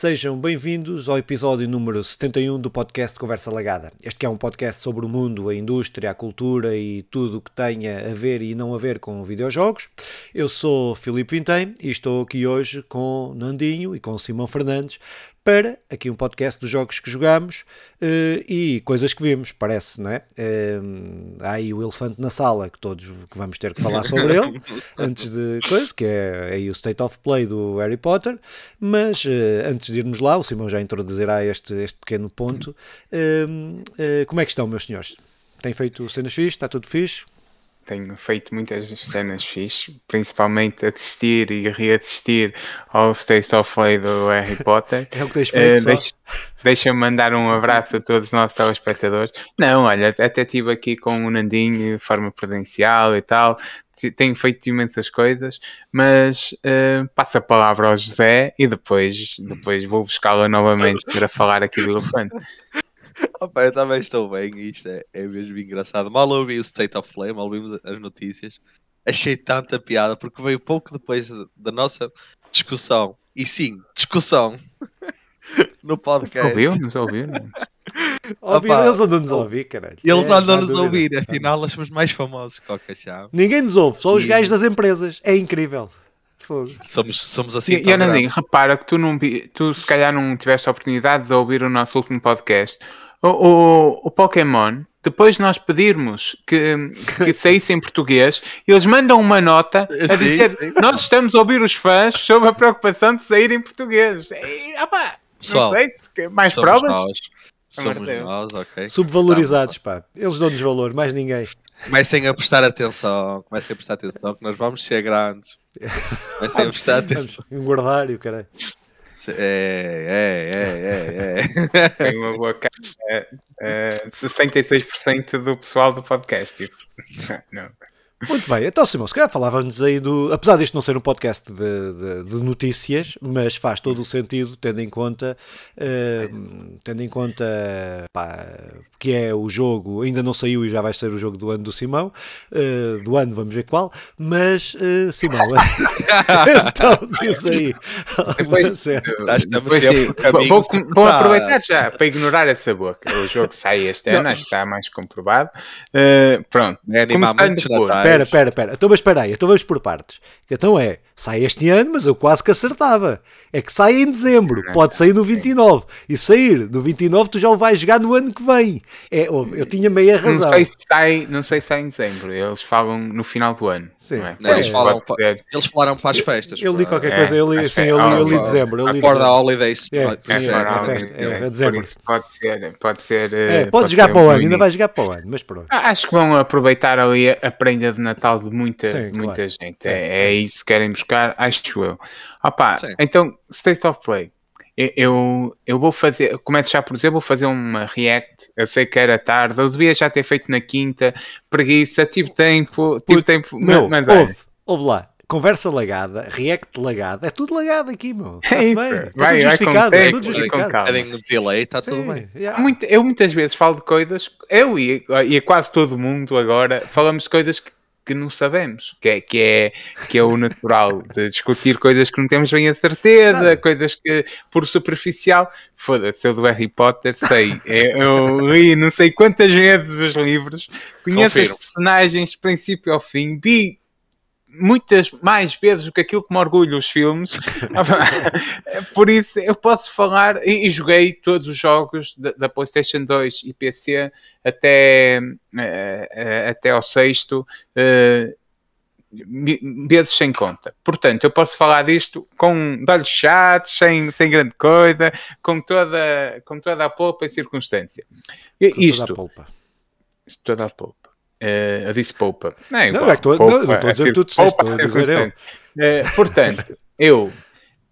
Sejam bem-vindos ao episódio número 71 do podcast Conversa Lagada. Este é um podcast sobre o mundo, a indústria, a cultura e tudo o que tenha a ver e não a ver com videojogos. Eu sou Filipe Vintem e estou aqui hoje com Nandinho e com Simão Fernandes para aqui um podcast dos jogos que jogamos uh, e coisas que vimos, parece, não é? Uh, há aí o elefante na sala que todos que vamos ter que falar sobre ele antes de coisa, que é aí o State of Play do Harry Potter, mas uh, antes de irmos lá, o Simão já introduzirá este, este pequeno ponto. como é que estão, meus senhores? Tem feito cenas fixe? Está tudo fixe? Tenho feito muitas cenas fixes, principalmente assistir e reassistir ao State of Play do Harry Potter. é o que tens feito, uh, deixa, Deixa-me mandar um abraço a todos os nossos telespectadores. Não, olha, até estive aqui com o Nandinho de forma prudencial e tal. Tenho feito imensas coisas, mas uh, passo a palavra ao José e depois, depois vou buscá-lo novamente para falar aqui do elefante. Opa, eu também estou bem, isto é, é mesmo engraçado. Mal ouvi o State of Play, mal ouvimos as notícias. Achei tanta piada porque veio pouco depois da nossa discussão. E sim, discussão no podcast. Ouviu? Nos? Ouviram, eles andam-nos a ouvir, caralho. Eles é, andam-nos a ouvir, afinal nós somos mais famosos que o Cachau. Ninguém nos ouve, só os e... gajos das empresas. É incrível. Somos, somos assim. E, e repara que tu, não, tu se calhar não tiveste a oportunidade de ouvir o nosso último podcast o, o, o Pokémon, depois nós pedirmos que, que saísse em português, eles mandam uma nota a sim, dizer sim. nós estamos a ouvir os fãs sobre a preocupação de sair em português. E, opa, não sei se mais provas. Nós. Somos nós, ok. Subvalorizados, pá. Eles dão-nos valor, mais ninguém. Comecem a prestar atenção, comecem a prestar atenção que nós vamos ser grandes. Comecem a prestar atenção. Engordar e o caralho. É, é, é, é, é. Tem uma boa cara. É, é, 66% do pessoal do podcast. Isso. Não. Muito bem, então Simão, se calhar falávamos aí do. Apesar disto não ser um podcast de, de, de notícias, mas faz todo o sentido, tendo em conta, uh, tendo em conta pá, que é o jogo, ainda não saiu e já vai ser o jogo do ano do Simão, uh, do ano, vamos ver qual, mas uh, Simão, então diz aí. Depois, depois, vou, vou, aproveitar já para ignorar essa boca. O jogo sai este ano, acho que está mais comprovado. pronto, é começando por espera, espera, espera. Então, mas espera aí, então vamos por partes. Então é, sai este ano, mas eu quase que acertava. É que sai em dezembro, pode sair no 29. E sair no 29 tu já o vais jogar no ano que vem. É, eu tinha meia razão. Não sei se sai, não sei se sai em dezembro. Eles falam no final do ano. Sim. É? Eles, falam, eles falaram para as festas. Eu li qualquer coisa, eu li, sim, eu li, eu li dezembro. Eu li For the holidays. É, é, dezembro. Pode ser, pode ser. É, pode jogar para o ano, ainda vai jogar para o ano, mas pronto. Acho que vão aproveitar ali a prenda de Natal de muita, Sim, muita claro. gente. Sim, é, é, isso que querem buscar, acho eu. Opa, então, State of Play. Eu, eu vou fazer, começo já por dizer, vou fazer uma react. Eu sei que era tarde, eu devia já ter feito na quinta, preguiça, tive tempo, tive tempo. Meu, mas, ouve, ouve lá, conversa lagada, react lagada, é tudo lagado aqui, meu. É isso. Bem. Está vai, tudo justificado, é tudo justificado. Com delay, está tudo bem. Yeah. Muito, eu muitas vezes falo de coisas, eu e, e quase todo mundo agora, falamos de coisas que que não sabemos, que é, que é, que é o natural de discutir coisas que não temos bem a certeza, coisas que por superficial, foda-se, eu do Harry Potter sei, é, eu li não sei quantas vezes os livros, conheço Confiro. os personagens de princípio ao fim, vi muitas mais vezes do que aquilo que me orgulho os filmes. Por isso eu posso falar e, e joguei todos os jogos da, da, PlayStation 2 e PC até, uh, até ao sexto. Uh, vezes sem conta. Portanto, eu posso falar disto com olhos chatos, sem, sem grande coisa, com toda, com toda a polpa e circunstância. Com isto, toda a polpa. Toda a polpa. Uh, eu disse poupa. Não, é igual. não, é que tô, poupa, não, não estou a dizer que tu disseste, poupa, a dizer eu. Uh, portanto, eu,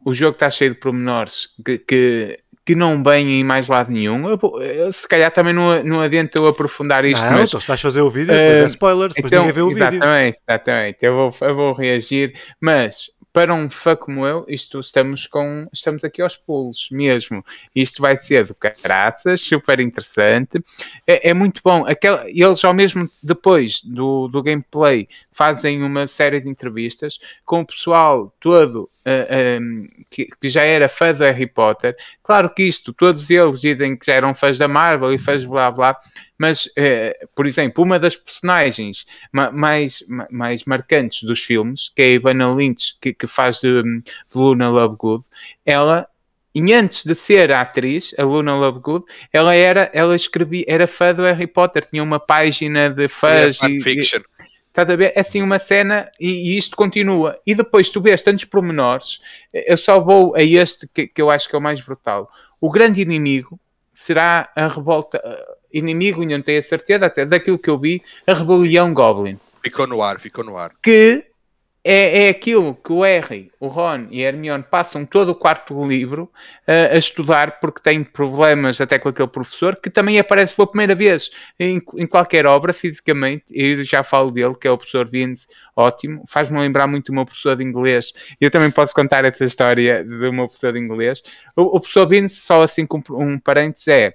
o jogo está cheio de pormenores que, que, que não vêm em mais lado nenhum. Eu, eu, se calhar também não, não adianta eu aprofundar isto. Não, mas, então se vais fazer o vídeo, depois uh, é spoilers, depois então, ninguém vê o exatamente, vídeo. Exatamente, exatamente. Eu vou, eu vou reagir, mas para um fã como eu, isto estamos com estamos aqui aos pulos mesmo. Isto vai ser do caraças, super interessante. É, é muito bom. Aquela, eles ao mesmo depois do, do gameplay fazem uma série de entrevistas com o pessoal todo uh, um, que, que, já era fã do Harry Potter. Claro que isto, todos eles dizem que já eram fãs da Marvel e fãs blá blá, mas, uh, por exemplo, uma das personagens ma mais, ma mais marcantes dos filmes, que é a Ivana Lynch, que, que faz de, de Luna Lovegood, ela e antes de ser a atriz, a Luna Lovegood, ela era, ela escrevia, era fã do Harry Potter, tinha uma página de fãs e, fiction. Estás a ver? É assim uma cena e, e, isto continua. E depois tu vês tantos pormenores. Eu só vou a este que, que, eu acho que é o mais brutal. O grande inimigo será a revolta. Inimigo, ainda não tenho a certeza, até daquilo que eu vi, a rebelião Goblin. Ficou no ar, ficou no ar. Que é, é aquilo que o Harry, o Ron e a Hermione passam todo o quarto livro uh, a estudar porque têm problemas até com aquele professor que também aparece pela primeira vez em, em qualquer obra fisicamente. Eu já falo dele, que é o professor Vince, ótimo. Faz-me lembrar muito o meu professor de inglês. Eu também posso contar essa história do meu professor de inglês. O, o professor Vince, só assim com um parênteses, é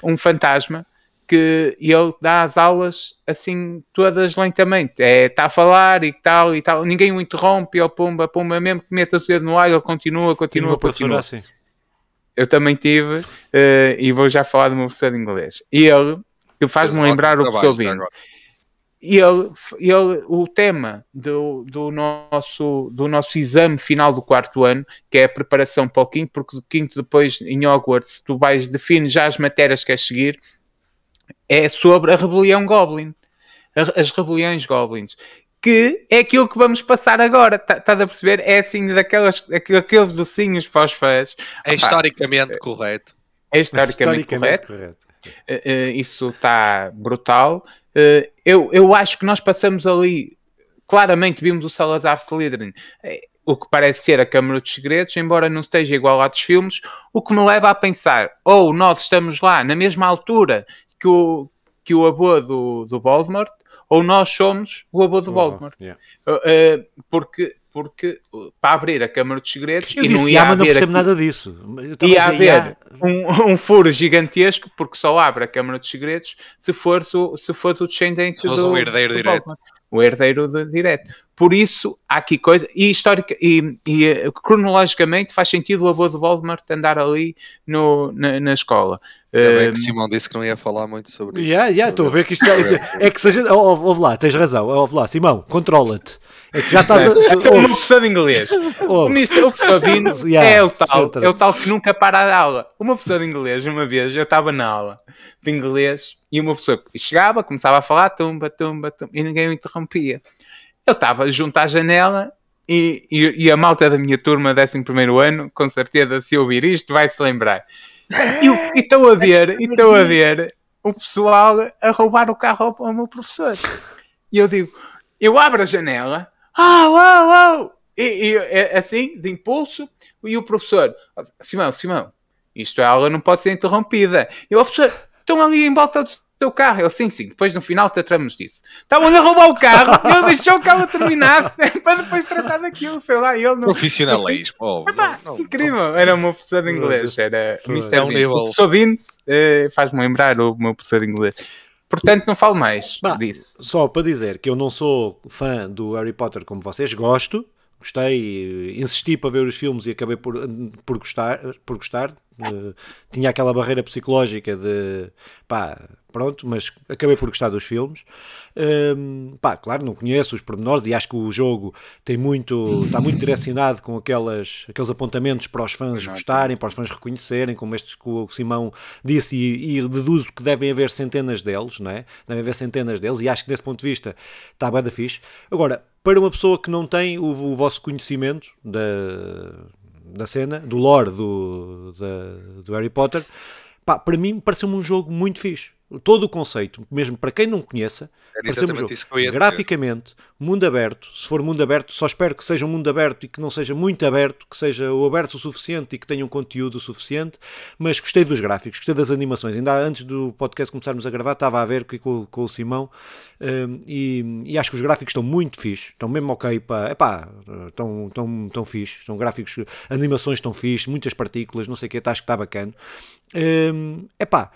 um fantasma que ele dá as aulas assim todas lentamente. É, está a falar e tal e tal, ninguém o interrompe, ou pumba, pumba, mesmo que meta o dedo no ar, ele continua, continua, continua. Assim. Eu também tive, uh, e vou já falar do meu professor de inglês. E ele, que faz-me lembrar o professor Vince. E ele, ele, o tema do, do, nosso, do nosso exame final do quarto ano, que é a preparação para o quinto, porque do quinto depois em Hogwarts tu vais definir já as matérias que queres seguir, é sobre a rebelião Goblin. As rebeliões Goblins. Que é aquilo que vamos passar agora. Estás tá a perceber? É assim, daquelas, aqueles docinhos para os fãs. É historicamente correto. É historicamente, historicamente correto. correto. Uh, uh, isso está brutal. Uh, eu, eu acho que nós passamos ali. Claramente vimos o Salazar Slytherin o que parece ser a Câmara dos Segredos, embora não esteja igual a dos filmes, o que me leva a pensar, ou nós estamos lá na mesma altura que o, que o avô do, do Voldemort, ou nós somos o avô do Voldemort. Yeah. Uh, porque, porque para abrir a Câmara dos Segredos eu e disse, não ia haver. não percebo aqui, nada disso. Ia haver um, um, furo gigantesco, porque só abre a Câmara dos Segredos se for o, se for o descendente se do, o herdeiro do direto. Voldemort. O herdeiro de, direto. Por isso, há aqui coisa. E, histórica, e, e eh, cronologicamente faz sentido o avô de Voldemort andar ali no, na, na escola. Também um, que Simão disse que não ia falar muito sobre isso. Yeah, yeah, estou a ver que isto é, é que seja. Ouve lá, tens razão. Ouve lá, Simão, controla-te. É que já estás a. É uma professor de inglês. Oh. O Mr. O yeah, é o tal, é o tal que nunca para a aula. Uma professora de inglês, uma vez, eu estava na aula de inglês e uma pessoa chegava, começava a falar, tumba, tumba, tumba, e ninguém o interrompia. Eu estava junto à janela e, e, e, a malta da minha turma, 11 ano, com certeza, se ouvir isto, vai se lembrar. E estou a ver, estou a ver o pessoal a roubar o carro ao, ao meu professor. E eu digo, eu abro a janela, ah, uau, uau! E, e é assim, de impulso, e o professor, Simão, Simão, isto é aula não pode ser interrompida. E o professor, estão ali em volta do teu carro. Ele, sim, sim, depois no final tratamos disso. Estavam a roubar o carro e ele deixou que ela terminasse para depois tratar daquilo. Foi lá ele não. Profissionalismo. Oh, incrível. Não, era uma professor de inglês. Era Mr. Nível. O professor Vince uh, faz-me lembrar o meu professor de inglês. Portanto, não falo mais bah, disso. Só para dizer que eu não sou fã do Harry Potter como vocês, gosto, gostei, insisti para ver os filmes e acabei por, por gostar, por gostar. Uh, tinha aquela barreira psicológica de pá, pronto, mas acabei por gostar dos filmes. Um, pá, claro, não conheço os pormenores e acho que o jogo tem muito, está muito direcionado com aquelas, aqueles apontamentos para os fãs gostarem, para os fãs reconhecerem, como este que o Simão disse, e, e deduzo que devem haver centenas deles, não é? Devem haver centenas deles, e acho que desse ponto de vista está bem da fixe. Agora, para uma pessoa que não tem o, o vosso conhecimento da, da cena, do lore do, da, do Harry Potter, pá, para mim pareceu-me um jogo muito fixe todo o conceito, mesmo para quem não conheça, é graficamente, mundo aberto, se for mundo aberto, só espero que seja um mundo aberto e que não seja muito aberto, que seja o aberto o suficiente e que tenha um conteúdo suficiente, mas gostei dos gráficos, gostei das animações, ainda antes do podcast começarmos a gravar, estava a ver com, com o Simão um, e, e, acho que os gráficos estão muito fixe, estão mesmo ok, pá, epá, estão, estão, estão fixe, estão gráficos, animações estão fixe, muitas partículas, não sei o que, acho que está bacana. Um, epá,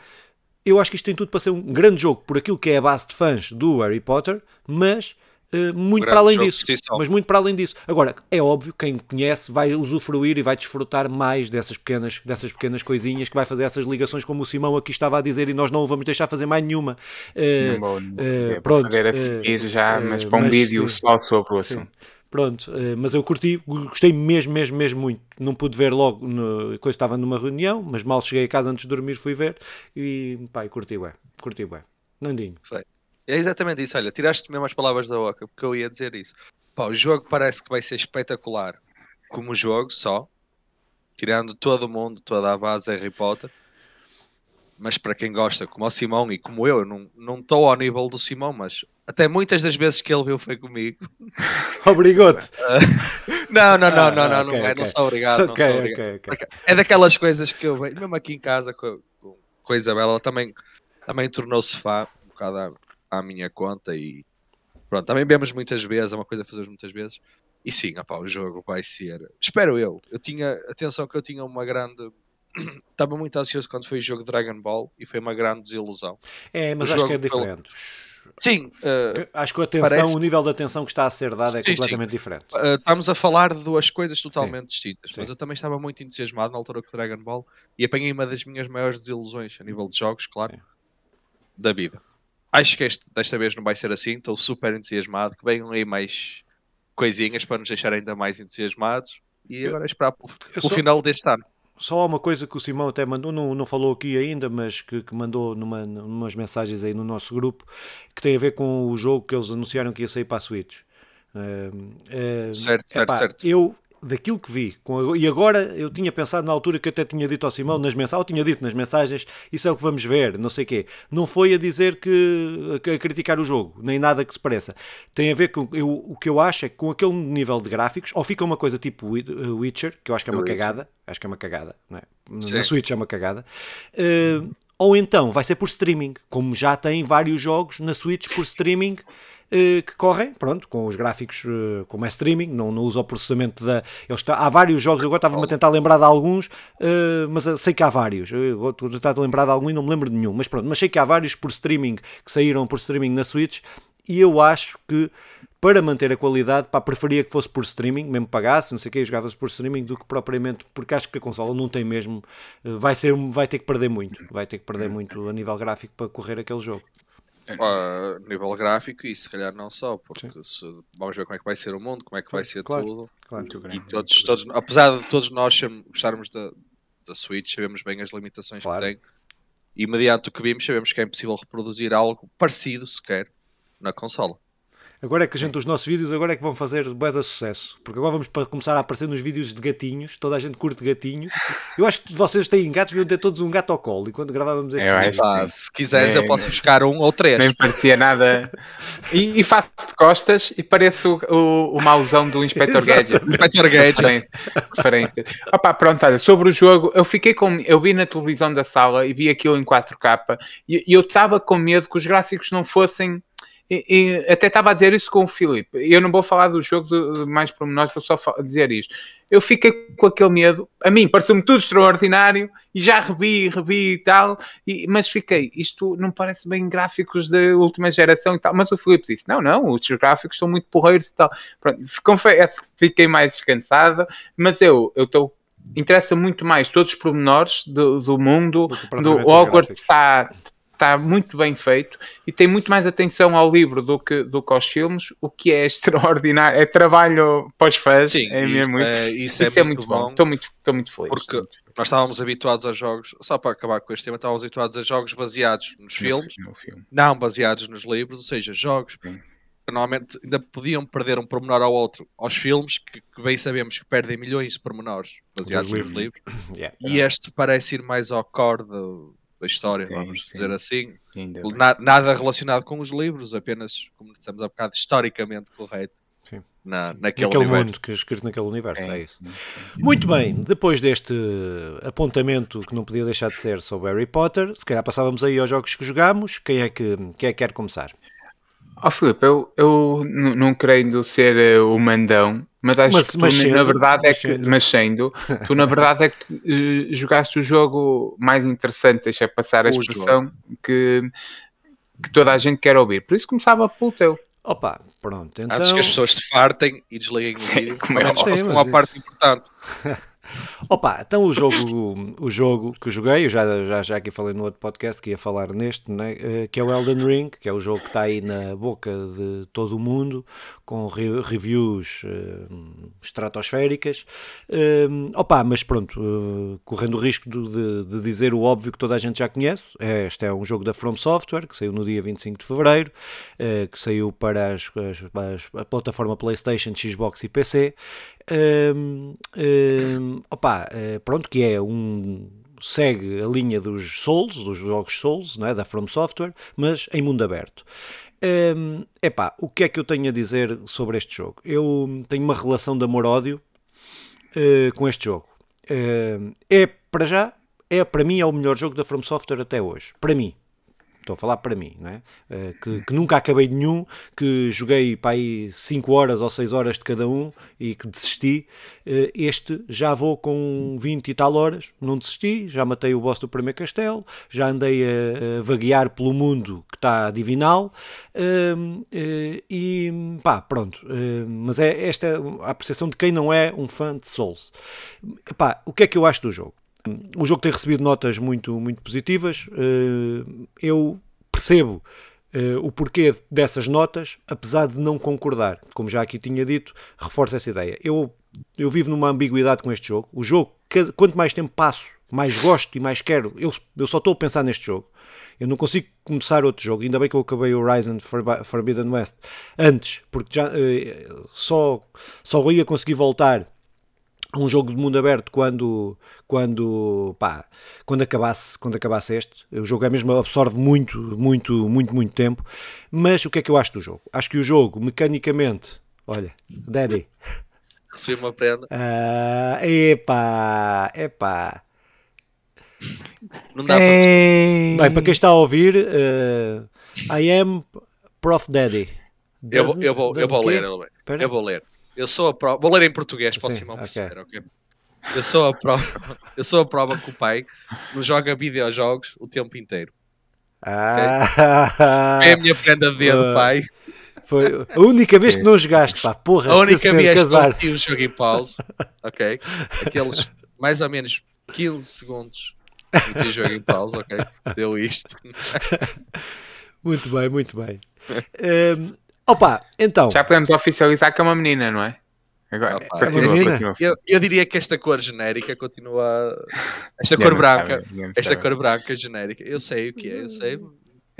eu acho que isto tem tudo para ser um grande jogo por aquilo que é a base de fãs do Harry Potter, mas Uh, muito para além disso, mas muito para além disso. Agora, é óbvio, quem conhece vai usufruir e vai desfrutar mais dessas pequenas, dessas pequenas coisinhas que vai fazer essas ligações, como o Simão aqui estava a dizer, e nós não o vamos deixar fazer mais nenhuma. Uh, Não vou- eh, vou pronto, fazer a seguir já, mas para um mas vídeo sim. só sobre o Sim. Pronto, eh, mas eu curti, gostei mesmo, mesmo, mesmo muito. Não pude ver logo, no, estava numa reunião, mas mal cheguei a casa antes de dormir fui ver e pá, curti bem, curti bem. Nandinho. É exatamente isso, olha, tiraste mesmo as palavras da boca, porque eu ia dizer isso. Pá, o jogo parece que vai ser espetacular como jogo só, tirando todo mundo, toda a base Harry Potter. Mas para quem gosta, como o Simão e como eu, eu não não estou ao nível do Simão, mas até muitas das vezes que ele viu foi comigo. Obrigado. Não, não, não, Ah, não, não, ok, não é, ok. não sou obrigado, não Ok, sou obrigado. É daquelas coisas que eu vejo, mesmo aqui em casa com, com, a Isabela, ela também, também tornou-se fã um bocado à, à minha conta e pronto, também vemos muitas vezes, é uma coisa que fazemos muitas vezes. E sim, opá, o jogo vai ser. Espero eu. Eu tinha. Atenção que eu tinha uma grande. Estava muito ansioso quando foi o jogo Dragon Ball e foi uma grande desilusão. É, mas O acho que é jogo pelo- diferente. Sim, eh, Acho que a atenção, Parece- o nível de atenção que está a ser dado é Sim, sim. completamente diferente. Uh, estamos a falar de duas coisas totalmente distintas, sim. mas eu também estava muito entusiasmado na altura com Dragon Ball e apanhei uma das minhas maiores desilusões a nível de jogos, claro, Sim. da vida. Acho que este- desta vez não vai ser assim, estou super entusiasmado, que venham aí mais coisinhas para nos deixar ainda mais entusiasmados e agora é esperar pelo, pelo só- final deste ano. Só há uma coisa que o Simão até mandou, não, não falou aqui ainda, mas que, que mandou numa, numas mensagens aí no nosso grupo, que tem a ver com o jogo que eles anunciaram que ia sair para a Switch. Ehm, ehm, Certo, certo, epá, certo. Eu, daquilo que vi, com e agora eu tinha pensado na altura que até tinha dito ao Simão, nas mensagens, ou tinha dito nas mensagens, isso é o que vamos ver, não sei o quê. Não foi a dizer que, a, criticar o jogo, nem nada que se pareça. Tem a ver com, eu, o que eu acho é que com aquele nível de gráficos, ou fica uma coisa tipo uh, Witcher, que eu acho que é uma cagada, acho que é uma cagada, não é? Na. Switch é uma cagada. Uh, ou então vai ser por streaming, como já tem vários jogos na Switch por streaming que correm, pronto, com os gráficos, uh, como é streaming, não, não usa o processamento da. Está, há vários jogos, eu agora estava-me a tentar lembrar de alguns, uh, mas sei que há vários. Eu vou tentar lembrar de algum e não me lembro de nenhum, mas pronto, mas sei que há vários por streaming que saíram por streaming na Switch e eu acho que para manter a qualidade, pá, preferia que fosse por streaming, mesmo pagasse, não sei o que, jogava-se por streaming, do que propriamente, porque acho que a consola não tem mesmo, eh, vai, ser, vai ter que perder muito, vai ter que perder muito a nível gráfico para correr aquele jogo. A nível gráfico e se calhar não só, porque se- vamos ver como é que vai ser o mundo, como é que vai ser Claro. tudo. Claro. E todos, todos, apesar de todos nós gostarmos da, da Switch, sabemos bem as limitações Claro. que tem. E mediante o que vimos, sabemos que é impossível reproduzir algo parecido sequer na consola. Agora é que a gente, os nossos vídeos agora é que vão fazer bué de sucesso, porque agora vamos para começar a aparecer nos vídeos de gatinhos, toda a gente curte gatinhos. Eu acho que vocês têm gatos, deviam ter todos um gato ao colo, enquanto gravávamos este Eu vídeo. sim. se quiseres, eu Nem- posso buscar um ou três. Nem parecia nada. E, e faço de costas e pareço o, o, o mauzão do Inspector. Gadget. Inspector Gadget. Referente- referente. Opa, pronto, olha, sobre o jogo, eu fiquei com. Eu vi na televisão da sala e vi aquilo em 4K e e eu estava com medo que os gráficos não fossem. E- e até estava a dizer isso com o Filipe. Eu não vou falar do jogo de, mais pormenores, vou só dizer isto. Eu fiquei com aquele medo. A mim pareceu-me tudo extraordinário e já revi, revi e tal. e- mas fiquei, isto não parece bem gráficos da última geração e tal. Mas o Filipe disse: não, não, os gráficos estão muito porreiros e tal. Pronto, confesso que fiquei mais descansado, mas eu estou. Interessa muito mais todos os pormenores do, do mundo, Do Hogwarts está, está muito bem feito e tem muito mais atenção ao livro do que, do que aos filmes, o que é extraordinário. É trabalho para os fãs, Sim, é isso, mesmo muito, é, isso, isso é muito bom. Estou muito, estou muito feliz. Porque- Estou muito feliz. Nós estávamos habituados a jogos, só para acabar com este tema, estávamos habituados a jogos baseados nos filmes, No filme. não baseados nos livros, ou seja, jogos Sim. que normalmente ainda podiam perder um pormenor ao outro aos filmes, que, que bem sabemos que perdem milhões de pormenores baseados Dos nos livros. Yeah. E este parece ir mais ao core do- da história, Sim, vamos sim. dizer assim. Na- nada relacionado com os livros, apenas, como dissemos há bocado, historicamente correto Sim. na, naquele, Naquele mundo que é escrito naquele universo, é, É, isso. Muito bem, depois deste apontamento que não podia deixar de ser sobre Harry Potter, se calhar passávamos aí aos jogos que jogámos. Quem é que, quem é que quer começar? Ó Filipe, eu, eu não querendo ser eh, o mandão, mas acho Mas- que mas tu, na sendo, verdade é mas que, sendo. mas sendo, tu na verdade é que eh, jogaste o jogo mais interessante, deixa passar a O expressão que, que toda a gente quer ouvir. Por isso começava pelo teu. Opa, pronto. Então... Antes que as pessoas se fartem e desliguem o vídeo, como é óbvio. façam Sim, uma mas parte importante. Opa, então o jogo, o jogo que joguei, eu já, já, já aqui falei no outro podcast que ia falar neste, né, que é o Elden Ring, que é o jogo que está aí na boca de todo o mundo, com re- reviews eh, estratosféricas. Eh, opa, mas pronto, eh, correndo o risco de, de- dizer o óbvio que toda a gente já conhece, é, este é um jogo da From Software, que saiu no dia 25 de Fevereiro, eh, que saiu para as, as- as- a plataforma PlayStation, Xbox e PC. Hum, hum, opa, pronto, que é um segue a linha dos Souls, dos jogos Souls, não é? da From Software, mas em mundo aberto. Hum, epá, o que é que eu tenho a dizer sobre este jogo? Eu tenho uma relação de amor-ódio eh, com este jogo. Eh, é, para já, é para mim é o melhor jogo da From Software até hoje. Para mim. Estou a falar para mim, não é? Eh, que, que nunca acabei nenhum, que joguei para aí 5 horas ou 6 horas de cada um e que desisti. Eh, este já vou com 20 e tal horas, não desisti, já matei o boss do primeiro castelo, já andei a, a vaguear pelo mundo que está divinal hum, eh, e pá, pronto. mas é esta é a apreciação de quem não é um fã de Souls. Pá, o que é que eu acho do jogo? O jogo tem recebido notas muito, muito positivas. eh, Eu percebo eh, o porquê dessas notas, apesar de não concordar. Como já aqui tinha dito, reforço essa ideia. Eu, eu vivo numa ambiguidade com este jogo. O jogo, quanto mais tempo passo, mais gosto e mais quero. Eu, eu só estou a pensar neste jogo. Eu não consigo começar outro jogo. Ainda bem que eu acabei Horizon Forbi- Forbidden West antes, porque já eh, só, só ia conseguir voltar um jogo de mundo aberto quando quando pá, quando acabasse quando acabasse este o jogo é mesmo absorve muito muito muito muito tempo mas o que é que eu acho do jogo acho que o jogo mecanicamente olha Daddy Recebi uma prenda. ah, epá epá Não dá para. Ei. bem para quem está a ouvir eh, I am Prof Daddy Eu vou, eu vou, eu vou ler. Eu vou ler. Eu sou a prova. Vou ler em português para o Sim, Simão perceber, ok? Eu sou a prova. Eu sou a prova que o pai não joga videojogos o tempo inteiro. Ah, É a minha prenda de dedo, Ah. pai. foi a única vez que não jogaste, pá, porra, A única vez que eu casar. um jogo em pause, ok? Aqueles mais ou menos 15 segundos meti jogo em pause, ok? Deu isto. Muito bem, muito bem. Hum, opa, então, Já podemos oficializar que é uma menina, não é? Agora, Opa, continua, é menina? Eu, eu diria que esta cor genérica continua. Esta cor branca. sabe, Esta sabe. cor branca genérica. Eu sei o que é, eu sei.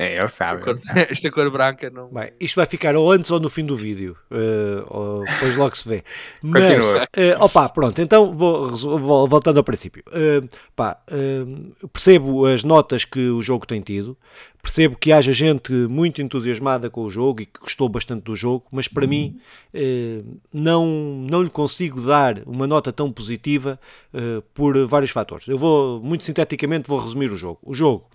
É, ele A sabe. cor- esta cor branca não. bem, isto vai ficar ou antes ou no fim do vídeo, eh, ou depois logo se vê. Mas, Continua. eh, opa, pronto, então vou, vou- voltando ao princípio. Eh, pá, eh, percebo as notas que o jogo tem tido, percebo que haja gente muito entusiasmada com o jogo e que gostou bastante do jogo, mas para mim eh, não, não lhe consigo dar uma nota tão positiva eh, por vários fatores. Eu vou, muito sinteticamente, vou resumir o jogo. O jogo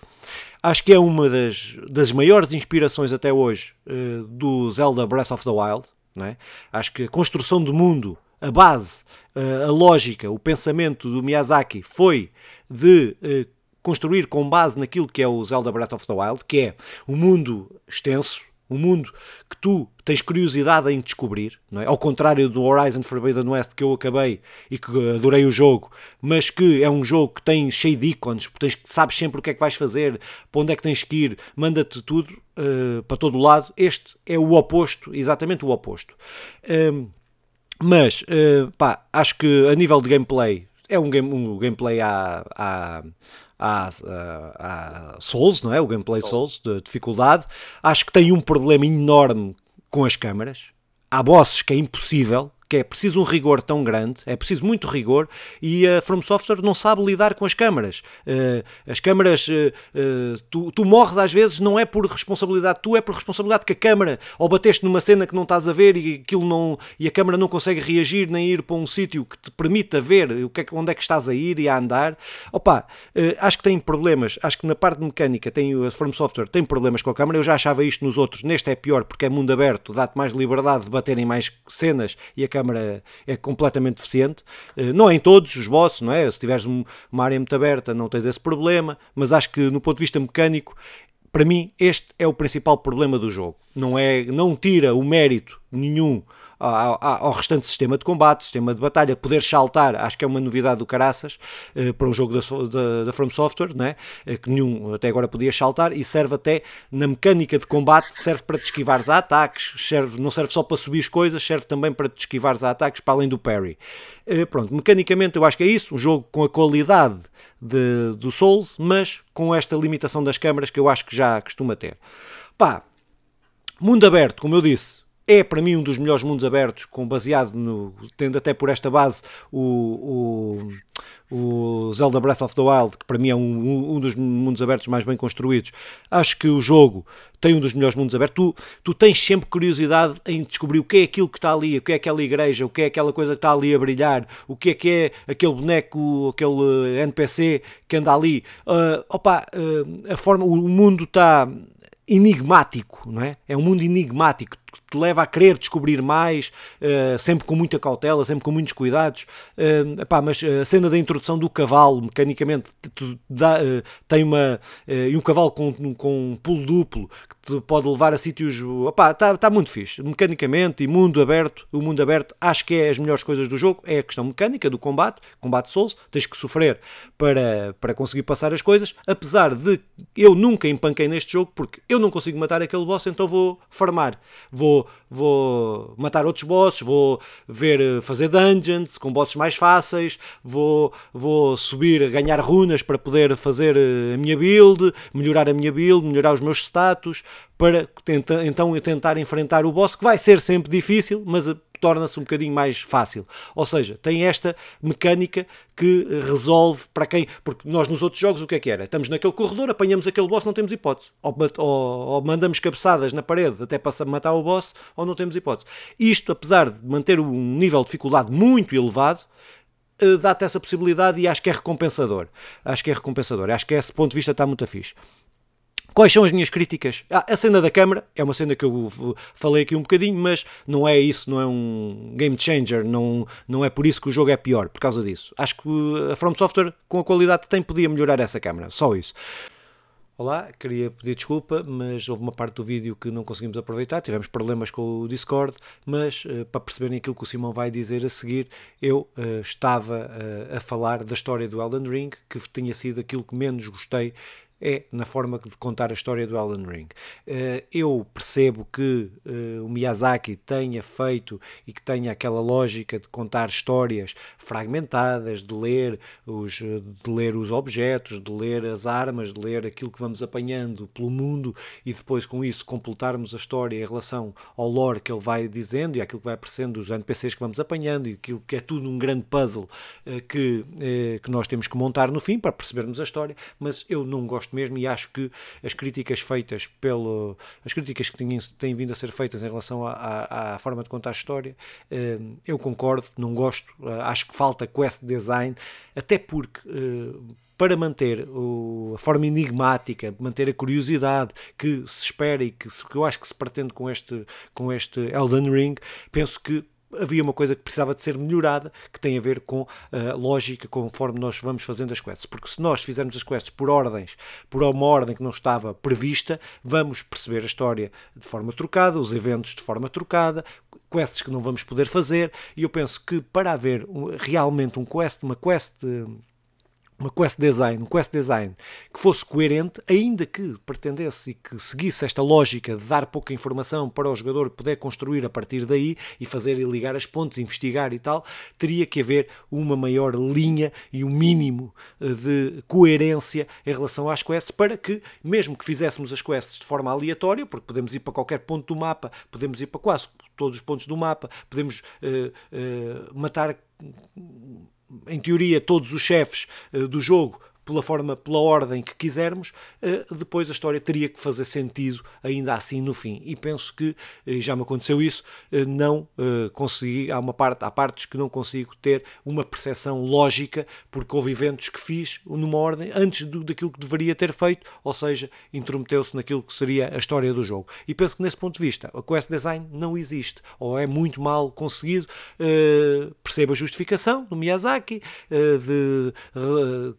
acho que é uma das, das maiores inspirações até hoje eh, do Zelda Breath of the Wild. Não é? Acho que a construção do mundo, a base, eh, a lógica, o pensamento do Miyazaki foi de eh, construir com base naquilo que é o Zelda Breath of the Wild, que é um mundo extenso, um mundo que tu tens curiosidade em descobrir, não é? ao contrário do Horizon Forbidden West que eu acabei e que adorei o jogo, mas que é um jogo que tem cheio de ícones, tens, sabes sempre o que é que vais fazer, para onde é que tens que ir, manda-te tudo eh, para todo lado. Este é o oposto, exatamente o oposto. Ehm, mas, eh, pá, acho que a nível de gameplay, é um, game, um gameplay à, à, à, à- à Souls, não é? O gameplay Souls, de dificuldade. Acho que tem um problema enorme com as câmaras. Há bosses que é impossível, que é preciso um rigor tão grande, é preciso muito rigor, e a From Software não sabe lidar com as câmaras. Eh, as câmaras, eh, eh, tu, tu morres às vezes, não é por responsabilidade tu, é por responsabilidade que a câmara, ou bateste numa cena que não estás a ver e, aquilo não, e a câmara não consegue reagir nem ir para um sítio que te permita ver o que é, onde é que estás a ir e a andar. Opa, acho que tem problemas, acho que na parte mecânica tem, a From Software tem problemas com a câmara, eu já achava isto nos outros, neste é pior porque é mundo aberto, dá-te mais liberdade de baterem mais cenas e a câmara é completamente deficiente. Eh, Não é em todos os bosses, não é? Se tiveres um- uma área muito aberta não tens esse problema, mas acho que no ponto de vista mecânico para mim, este é o principal problema do jogo. Não é, não tira o mérito nenhum ao, ao, restante sistema de combate, sistema de batalha, poder saltar, acho que é uma novidade do caraças uh, para um jogo da, da, da From Software, né? Que nenhum até agora podia saltar e serve até na mecânica de combate, serve para te esquivares a ataques, serve, não serve só para subir as coisas, serve também para te esquivares a ataques, para além do parry. Uh, pronto, mecanicamente eu acho que é isso, um jogo com a qualidade de, do Souls, mas com esta limitação das câmaras que eu acho que já costuma ter. Pá, mundo aberto, como eu disse, é para mim um dos melhores mundos abertos, com baseado no, tendo até por esta base o, o, o Zelda Breath of the Wild, que para mim é um, um, dos mundos abertos mais bem construídos. Acho que o jogo tem um dos melhores mundos abertos. Tu, tu tens sempre curiosidade em descobrir o que é aquilo que está ali, o que é aquela igreja, o que é aquela coisa que está ali a brilhar, o que é que é aquele boneco, aquele NPC que anda ali. Uh, opa, uh, a forma, o mundo está enigmático, não é? É um mundo enigmático que te leva a querer descobrir mais, uh, sempre com muita cautela, sempre com muitos cuidados. Uh, epá, mas a cena da introdução do cavalo, mecanicamente, dá, uh, tem uma. e um cavalo com, com um pulo duplo que te pode levar a sítios. Está tá muito fixe. Mecanicamente e mundo aberto, o mundo aberto, acho que é as melhores coisas do jogo. É a questão mecânica do combate, combate Souls, tens que sofrer para, para conseguir passar as coisas. Apesar de eu nunca empanquei neste jogo, porque eu não consigo matar aquele boss, então vou farmar. Vou vou, matar outros bosses, vou ver eh, fazer dungeons com bosses mais fáceis, vou, vou subir, ganhar runas para poder fazer eh, a minha build, melhorar a minha build, melhorar os meus status, para tenta, então tentar enfrentar o boss, que vai ser sempre difícil, mas eh, torna-se um bocadinho mais fácil. Ou seja, tem esta mecânica que resolve para quem. Porque nós nos outros jogos o que é que era? Estamos naquele corredor, apanhamos aquele boss, não temos hipótese. Ou, ou, ou mandamos cabeçadas na parede até para matar o boss, ou não temos hipótese. Isto, apesar de manter um nível de dificuldade muito elevado, eh, dá-te essa possibilidade e acho que é recompensador. Acho que é recompensador. Acho que esse ponto de vista está muito fixe. Quais são as minhas críticas? Ah, a cena da câmara é uma cena que eu falei aqui um bocadinho, mas não é isso, não é um game changer, não, não é por isso que o jogo é pior, por causa disso. Acho que a From Software, com a qualidade que tem, podia melhorar essa câmara, só isso. Olá, queria pedir desculpa, mas houve uma parte do vídeo que não conseguimos aproveitar, tivemos problemas com o Discord, mas uh, para perceberem aquilo que o Simão vai dizer a seguir, eu uh, estava uh, a falar da história do Elden Ring, que tinha sido aquilo que menos gostei é na forma de contar a história do Elden Ring. Eh, eu percebo que eh, o Miyazaki tenha feito e que tenha aquela lógica de contar histórias fragmentadas, de ler os, de ler os objetos, de ler as armas, de ler aquilo que vamos apanhando pelo mundo e depois com isso completarmos a história em relação ao lore que ele vai dizendo e aquilo que vai aparecendo, os NPCs que vamos apanhando e aquilo que é tudo um grande puzzle eh, que, que nós temos que montar no fim para percebermos a história, mas eu não gosto mesmo e acho que as críticas feitas pelo. as críticas que têm, têm vindo a ser feitas em relação à forma de contar a história, eh, eu concordo, não gosto, eh, acho que falta quest design, até porque eh, para manter o, a forma enigmática, manter a curiosidade que se espera e que, que, eu acho que se pretende com este, com este Elden Ring, penso que havia uma coisa que precisava de ser melhorada, que tem a ver com a lógica conforme nós vamos fazendo as quests. Porque se nós fizermos as quests por ordens, por uma ordem que não estava prevista, vamos perceber a história de forma trocada, os eventos de forma trocada, quests que não vamos poder fazer, e eu penso que para haver realmente um quest, uma quest uma quest design, um quest design que fosse coerente, ainda que pretendesse e que seguisse esta lógica de dar pouca informação para o jogador poder construir a partir daí e fazer e ligar as pontes, investigar e tal, teria que haver uma maior linha e um mínimo eh, de coerência em relação às quests para que, mesmo que fizéssemos as quests de forma aleatória, porque podemos ir para qualquer ponto do mapa, podemos ir para quase todos os pontos do mapa, podemos uh, uh, matar em teoria, todos os chefes uh, do jogo pela forma, pela ordem que quisermos, eh, depois a história teria que fazer sentido ainda assim no fim. E penso que eh, já me aconteceu isso, eh, não consegui, há uma parte, há partes que não consigo ter uma percepção lógica, porque houve eventos que fiz numa ordem antes do, daquilo que deveria ter feito, ou seja, intrometeu-se naquilo que seria a história do jogo. E penso que nesse ponto de vista, a quest design não existe, ou é muito mal conseguido. perceba a justificação do Miyazaki, de,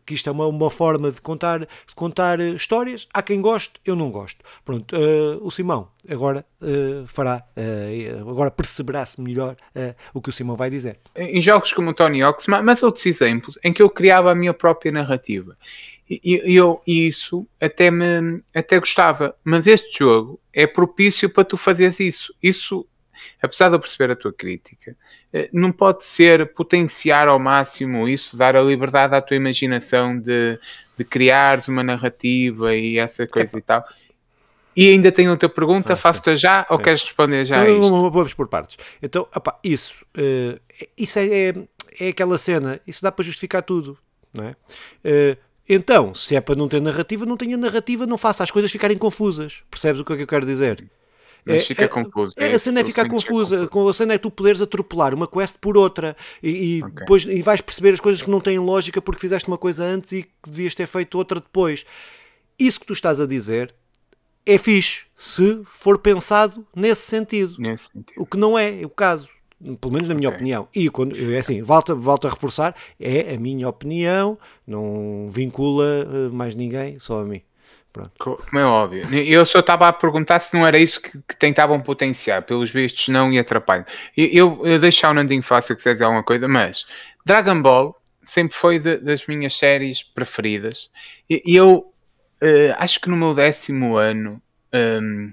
que isto é uma uma forma de contar, de contar eh, histórias. Há quem goste, eu não gosto. Pronto, uh, o Simão agora uh, fará, uh, agora perceberá-se melhor o que o Simão vai dizer. Em jogos como o Tony Hawk's, mas outros exemplos, em que eu criava a minha própria narrativa. E eu isso até me até gostava, mas este jogo é propício para tu fazeres isso. Isso apesar de eu perceber a tua crítica, eh, não pode ser potenciar ao máximo isso, dar a liberdade à tua imaginação de, de criares uma narrativa e essa coisa é. e tal. E ainda tenho outra pergunta, ah, faço-te já sim. ou queres responder já então, a isto? Vamos por partes. Então, opa, isso, uh, isso é, é, é, aquela cena, isso dá para justificar tudo, não é? Uh, então, se é para não ter narrativa, não tenha narrativa, não faça as coisas ficarem confusas. Percebes o que é que eu quero dizer? Mas é, fica é, confuso. É, a cena é ficar confusa. Com a cena é tu poderes atropelar uma quest por outra e, e okay. depois e vais perceber as coisas que não têm lógica porque fizeste uma coisa antes e que devias ter feito outra depois. Isso que tu estás a dizer é fixe se for pensado nesse sentido. Nesse sentido. O que não é, é o caso. Pelo menos na minha okay. opinião. E quando é assim, volto, volto a reforçar, é a minha opinião, não vincula eh, mais ninguém, só a mim. Pronto. Como é óbvio. Eu só estava a perguntar se não era isso que, que tentavam potenciar. Pelos vistos, não e atrapalham. Eu, eu deixo o Nandinho fácil que dizer alguma coisa, mas Dragon Ball sempre foi de, das minhas séries preferidas. E eu uh, acho que no meu décimo ano. Um,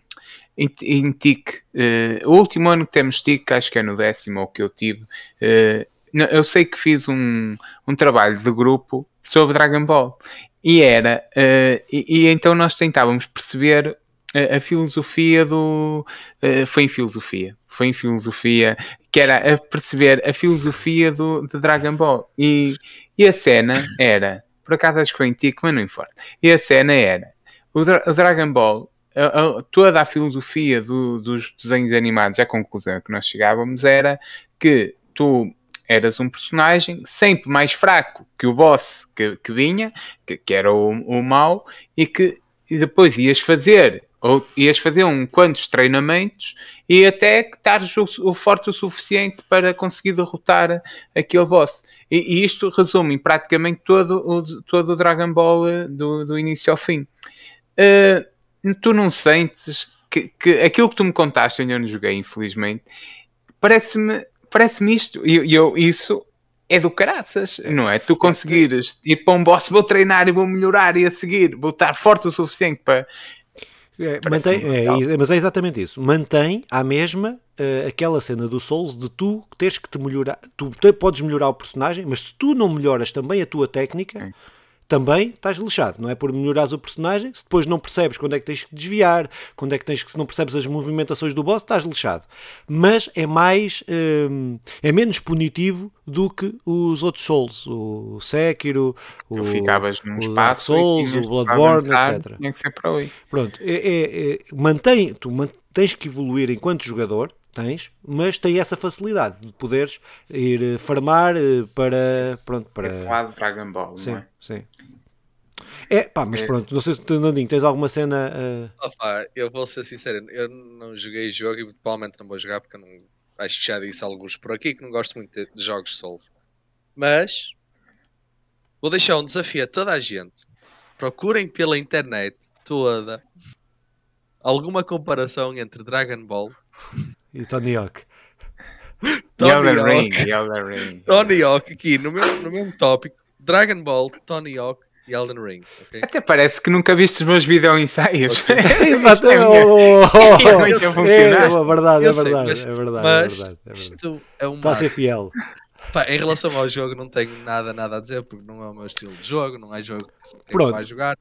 em, em TIC, uh, o último ano que temos TIC, acho que é no décimo ou que eu tive, uh, eu sei que fiz um, um trabalho de grupo sobre Dragon Ball e era, uh, e, e, então nós tentávamos perceber a, a filosofia do. Uh, foi em filosofia, foi em filosofia, que era a perceber a filosofia do, de Dragon Ball. E, e a cena era, por acaso acho que foi em Tico, mas não importa. E a cena era, o, Dra o Dragon Ball a, a, toda a filosofia do, dos desenhos animados, a conclusão que nós chegávamos era que tu eras um personagem sempre mais fraco que o boss que, que vinha, que, que era o, o mau, e que e depois ias fazer ou ias fazer um quantos treinamentos e até que estares o, o, forte o suficiente para conseguir derrotar aquele boss. E, e isto resume praticamente todo o, todo o Dragon Ball eh, do, do início ao fim. Uh, tu não sentes que, que aquilo que tu me contaste, eu não joguei, infelizmente, parece-me parece-me isto. E eu, isso é do caraças, não é? Tu conseguires ir para um boss, vou treinar e vou melhorar e a seguir, vou estar forte o suficiente para. É, mantém, é, mas é exatamente isso. Mantém a mesma uh, aquela cena do Souls de tu teres que te melhorar. Tu te, podes melhorar o personagem, mas se tu não melhoras também a tua técnica. É também estás lixado, não é? Por melhorares o personagem, se depois não percebes quando é que tens que desviar, quando é que tens que, se não percebes as movimentações do boss, estás lixado. Mas é mais, hum, é menos punitivo do que os outros Souls, o Sekiro, o, ficavas num o espaço Souls, o Bloodborne, etc. Tinha que ser para ali. Pronto, é, é, é, mantém, tu tens que evoluir enquanto jogador, tens, mas tem essa facilidade de poderes ir eh, farmar eh, para. Pronto, para. Esse lado Dragon Ball, sim, é? Sim. É, pá, mas é. pronto, não sei se Nandinho, tens alguma cena. Uh... Opa, eu vou ser sincero, eu não joguei jogo e provavelmente não vou jogar porque eu não. Acho que já disse alguns por aqui que não gosto muito de jogos Souls. Mas vou deixar um desafio a toda a gente. Procurem pela internet toda alguma comparação entre Dragon Ball Tony Hawk. Tony Hawk. Tony Hawk aqui no mesmo, no mesmo tópico. Dragon Ball, Tony Hawk e Elden Ring. Okay? Até parece que nunca viste os meus vídeo ensaios. Exatamente. é, oh, oh, é, é, verdade, é verdade, mas, é verdade. Mas é verdade, é isto é um Está a ser fiel. Pá, em relação ao jogo não tenho nada, nada a dizer porque não é o meu estilo de jogo, não é jogo que se vai jogar.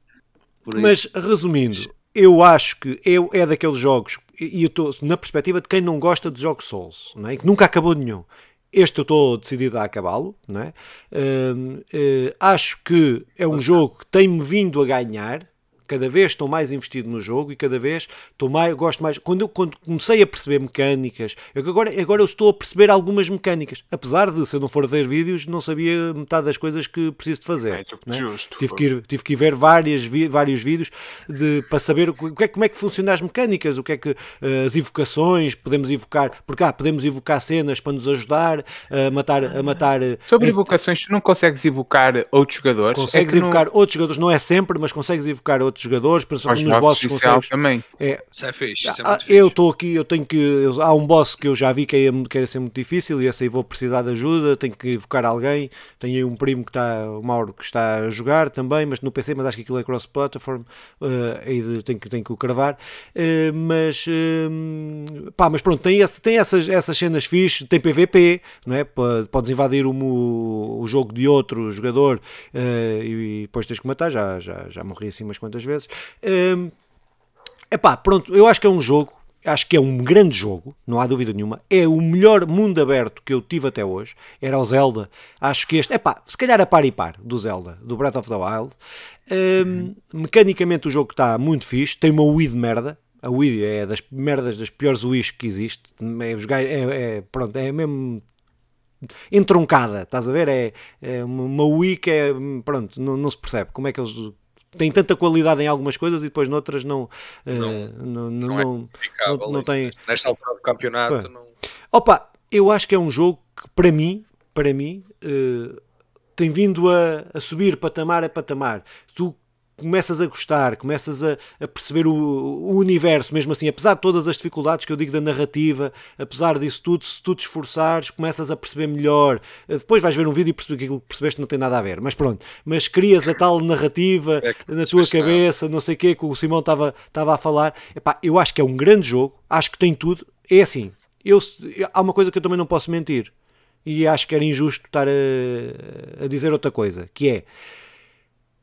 mas isso... resumindo, eu acho que eu, é daqueles jogos, e eu estou na perspectiva de quem não gosta de jogos Souls, não é? que nunca acabou nenhum. Este eu estou decidido a acabá-lo, é? Uh, uh, acho que é um jogo que tem-me vindo a ganhar cada vez estou mais investido no jogo e cada vez estou mais, gosto mais. Quando eu quando comecei a perceber mecânicas, eu, agora, agora eu estou a perceber algumas mecânicas, apesar de se eu não for ver vídeos, não sabia metade das coisas que preciso de fazer. É, né? justo. Tive, que ir, tive que ir ver várias, vi, vários vídeos de, para saber o que é, como é que funcionam as mecânicas, o que é que uh, as evocações, podemos evocar, porque ah, podemos evocar cenas para nos ajudar a matar. A matar Sobre a, evocações, tu não consegues evocar outros jogadores? Consegues é evocar não... outros jogadores, não é sempre, mas consegues evocar outros jogadores, principalmente nos bosses consegues. Também. É, isso é fixe. Isso é ah, eu estou aqui, eu tenho que. Há um boss que eu já vi que ia, que ia ser muito difícil e esse aí vou precisar de ajuda, tenho que evocar alguém. Tenho aí um primo que está, o Mauro, que está a jogar também, mas no PC, mas acho que aquilo é cross-platform, uh, aí tenho, tenho que o cravar. Uh, mas, uh, pá, mas pronto, tem, esse, tem essas, essas cenas fixes, tem PVP, não é? podes invadir o, o jogo de outro jogador uh, e depois tens que matar, já, já, já morri assim umas quantas vezes. É uh, pá, pronto, eu acho que é um jogo acho que é um grande jogo, não há dúvida nenhuma. É o melhor mundo aberto que eu tive até hoje. Era o Zelda. Acho que este, é pá, se calhar a par e par do Zelda, do Breath of the Wild. Um. Mecanicamente o jogo está muito fixe. Tem uma Wii de merda. A Wii é das merdas das piores Wii's que existe. É, é, é, pronto, é mesmo entroncada, estás a ver? É, é uma Wii que é, pronto, não, não se percebe como é que eles tem tanta qualidade em algumas coisas e depois noutras não não, uh, não, não, não, é não, não, não tem. nesta altura do campeonato não... opa eu acho que é um jogo que para mim para mim uh, tem vindo a, a subir patamar a patamar. Tu começas a gostar, começas a, a perceber o, o, universo, mesmo assim, apesar de todas as dificuldades que eu digo da narrativa, apesar disso tudo, se tu te esforçares, começas a perceber melhor. Eh, depois vais ver um vídeo e perceber que aquilo que percebeste não tem nada a ver, mas pronto. Mas crias a tal narrativa é na tua cabeça, não sei o que, que o Simão estava a falar. Epá, eu acho que é um grande jogo, acho que tem tudo. É assim, eu, há uma coisa que eu também não posso mentir, e acho que era injusto estar a, a dizer outra coisa, que é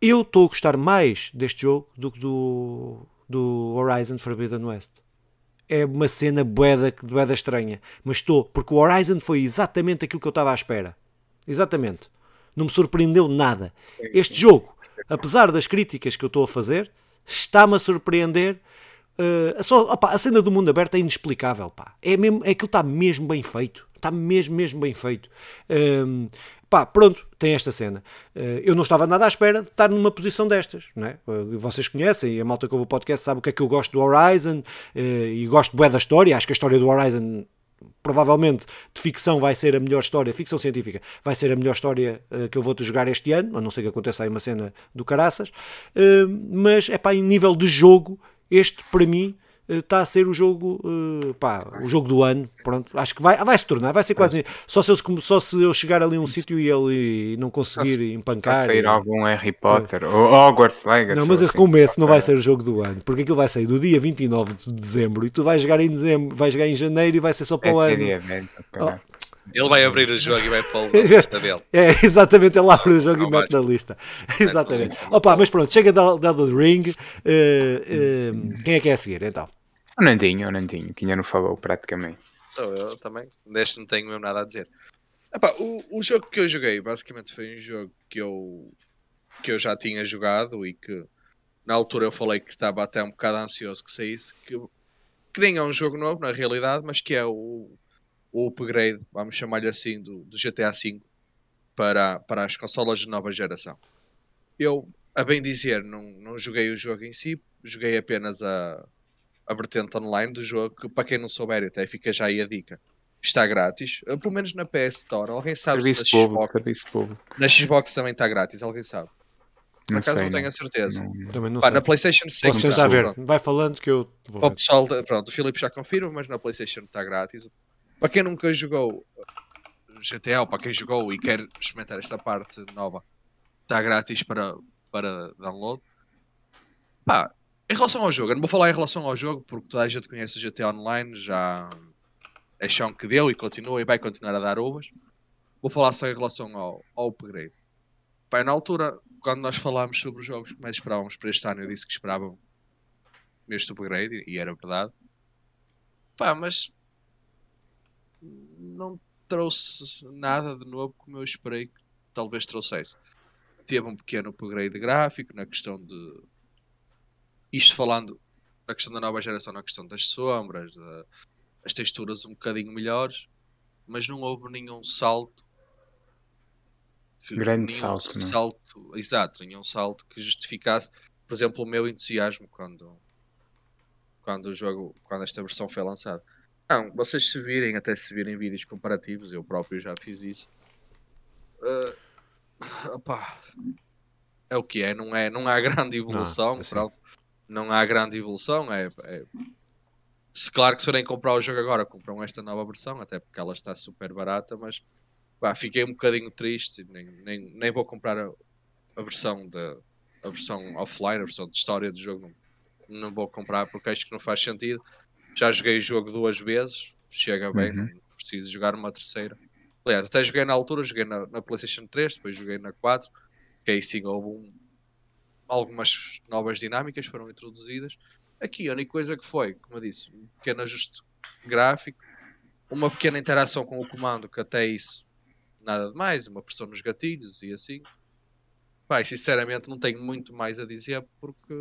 eu estou a gostar mais deste jogo do que do, do Horizon Forbidden West. É uma cena boeda, boeda estranha. Mas estou, porque o Horizon foi exatamente aquilo que eu estava à espera. Exatamente. Não me surpreendeu nada. Este jogo, apesar das críticas que eu estou a fazer, está-me a surpreender. Uh, só, opa, a cena do mundo aberto é inexplicável. Pá. É, mesmo, é aquilo está mesmo bem feito. Está mesmo, mesmo bem feito. Um, pá, pronto, tem esta cena. Uh, eu não estava nada à espera de estar numa posição destas, não é? Uh, vocês conhecem, a malta que ouve o podcast sabe o que é que eu gosto do Horizon e gosto bué da história. Acho que a história do Horizon provavelmente de ficção vai ser a melhor história, ficção científica, vai ser a melhor história uh, que eu vou-te jogar este ano, a não ser que aconteça aí uma cena do caraças, uh, mas é pá, em nível de jogo, este para mim está a ser o jogo, uh, pá, o jogo do ano. Pronto, acho que vai, vai se tornar, vai ser quase. Só se, eles, só se eu chegar ali a um sítio e ele não conseguir empancar. Vai sair e, algum Harry Potter é. ou Hogwarts Legacy. Não, mas assim, como esse não vai ser o jogo do ano, porque aquilo vai sair do dia 29 de dezembro e tu vais jogar em dezembro, vais jogar em janeiro e vai ser só para o é ano. Evento, oh. Ele vai abrir o jogo e vai pôr na lista dele. É, exatamente, ele abre o jogo não, e mete na lista. Exatamente. Opa, mas pronto, chega da, da Ring. Uh, uh, quem é que é a seguir então? O Nandinho, o Nandinho, que ainda não falou praticamente. Sou eu também. Deste não tenho mesmo nada a dizer. Epá, o, o jogo que eu joguei basicamente foi um jogo que eu, que eu já tinha jogado e que na altura eu falei que estava até um bocado ansioso que saísse. Que, que nem é um jogo novo na realidade, mas que é o, o upgrade, vamos chamar-lhe assim, do, do GTA V para, para as consolas de nova geração. Eu, a bem dizer, não, não joguei o jogo em si, joguei apenas a, a vertente online do jogo, que para quem não souber, até fica já aí a dica. Está grátis, pelo menos na PS Store. Alguém sabe serviço se na Xbox. Serviço público. Na Xbox também está grátis, alguém sabe. Por acaso sei, não tenho a certeza. Não, também não Pá, na PlayStation 6 Posso tentar ver. Vai falando que eu vou. O pessoal, pronto, o Filipe já confirma, mas na PlayStation está grátis. Para quem nunca jogou GTA, ou para quem jogou e quer experimentar esta parte nova, está grátis para, para download. Pá, em relação ao jogo, eu não vou falar em relação ao jogo porque toda a gente conhece o GTA Online, já é chão que deu e continua e vai continuar a dar uvas. Vou falar só em relação ao, ao upgrade. Pai, na altura, quando nós falámos sobre os jogos que mais esperávamos para este ano, eu disse que esperavam este upgrade e era verdade. Pá, mas não trouxe nada de novo como eu esperei que talvez trouxesse. Teve um pequeno upgrade gráfico na questão de isto falando na questão da nova geração, na questão das sombras, da, as texturas um bocadinho melhores, mas não houve nenhum salto. que- Grande nenhum salto, é? salto, exato, nenhum salto que justificasse, por exemplo, o meu entusiasmo quando, quando o jogo, quando esta versão foi lançada. Não, vocês se virem, até se virem vídeos comparativos, eu próprio já fiz isso. opá, é o que é, não, é, não há grande evolução, assim. pronto. não há grande evolução, é, é- se claro que se forem comprar o jogo agora, compram esta nova versão, até porque ela está super barata, mas pá, fiquei um bocadinho triste, nem, nem, nem vou comprar a, a versão da a versão offline, a versão de história do jogo, não, não vou comprar porque acho que não faz sentido. Já joguei o jogo duas vezes, chega bem, Uhum. não preciso jogar uma terceira. Aliás, até joguei na altura, joguei na, na PlayStation 3, depois joguei na 4, que aí sim houve um- algumas novas dinâmicas foram introduzidas. Aqui a única coisa que foi, como eu disse, um pequeno ajuste gráfico, uma pequena interação com o comando, que até isso nada de mais, uma pressão nos gatilhos e assim. Pai, sinceramente não tenho muito mais a dizer porque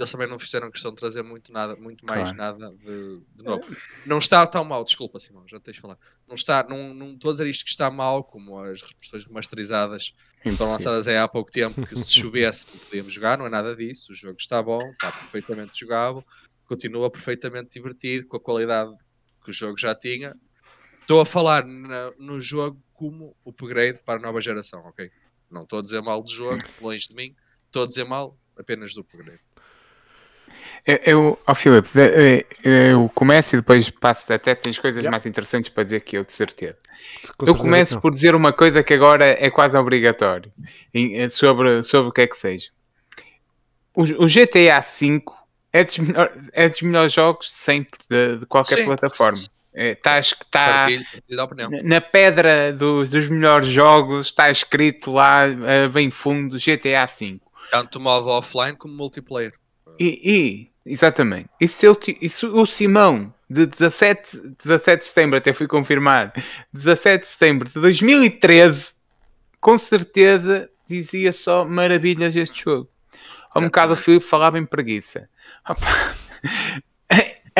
eles também não fizeram questão de trazer muito nada, muito mais Claro. nada de, de novo. Não está tão mal, desculpa Simão, já tens de falar. Não está, não, não estou a dizer isto que está mal, como as repressões remasterizadas foram Impossível. lançadas aí há pouco tempo, que se chovesse não podíamos jogar, não é nada disso. O jogo está bom, está perfeitamente jogável, continua perfeitamente divertido, com a qualidade que o jogo já tinha. Estou a falar na- no jogo como o upgrade para a nova geração, ok? Não estou a dizer mal do jogo, longe de mim, estou a dizer mal apenas do upgrade. Eu, eu ó Filipe, de- eh, eu começo e depois passo, até tens coisas Yeah. mais interessantes para dizer que eu, de certeza. Com Eu começo por dizer uma coisa que agora é quase obrigatório sobre, sobre o que é que seja. O, o GTA V é dos, melhor- é dos melhores jogos sempre de, de qualquer Sim. plataforma. É, tá, acho que está partilho da opinião. na pedra dos, dos melhores jogos, está escrito lá eh, bem fundo GTA V. Tanto modo offline como multiplayer. E, e- exatamente. E se, eu, e se o Simão, de 17, 17 de setembro, até fui confirmar, 17 de setembro de 2013, com certeza dizia só maravilhas este jogo. Há um bocado o. Filipe falava em preguiça. Opa,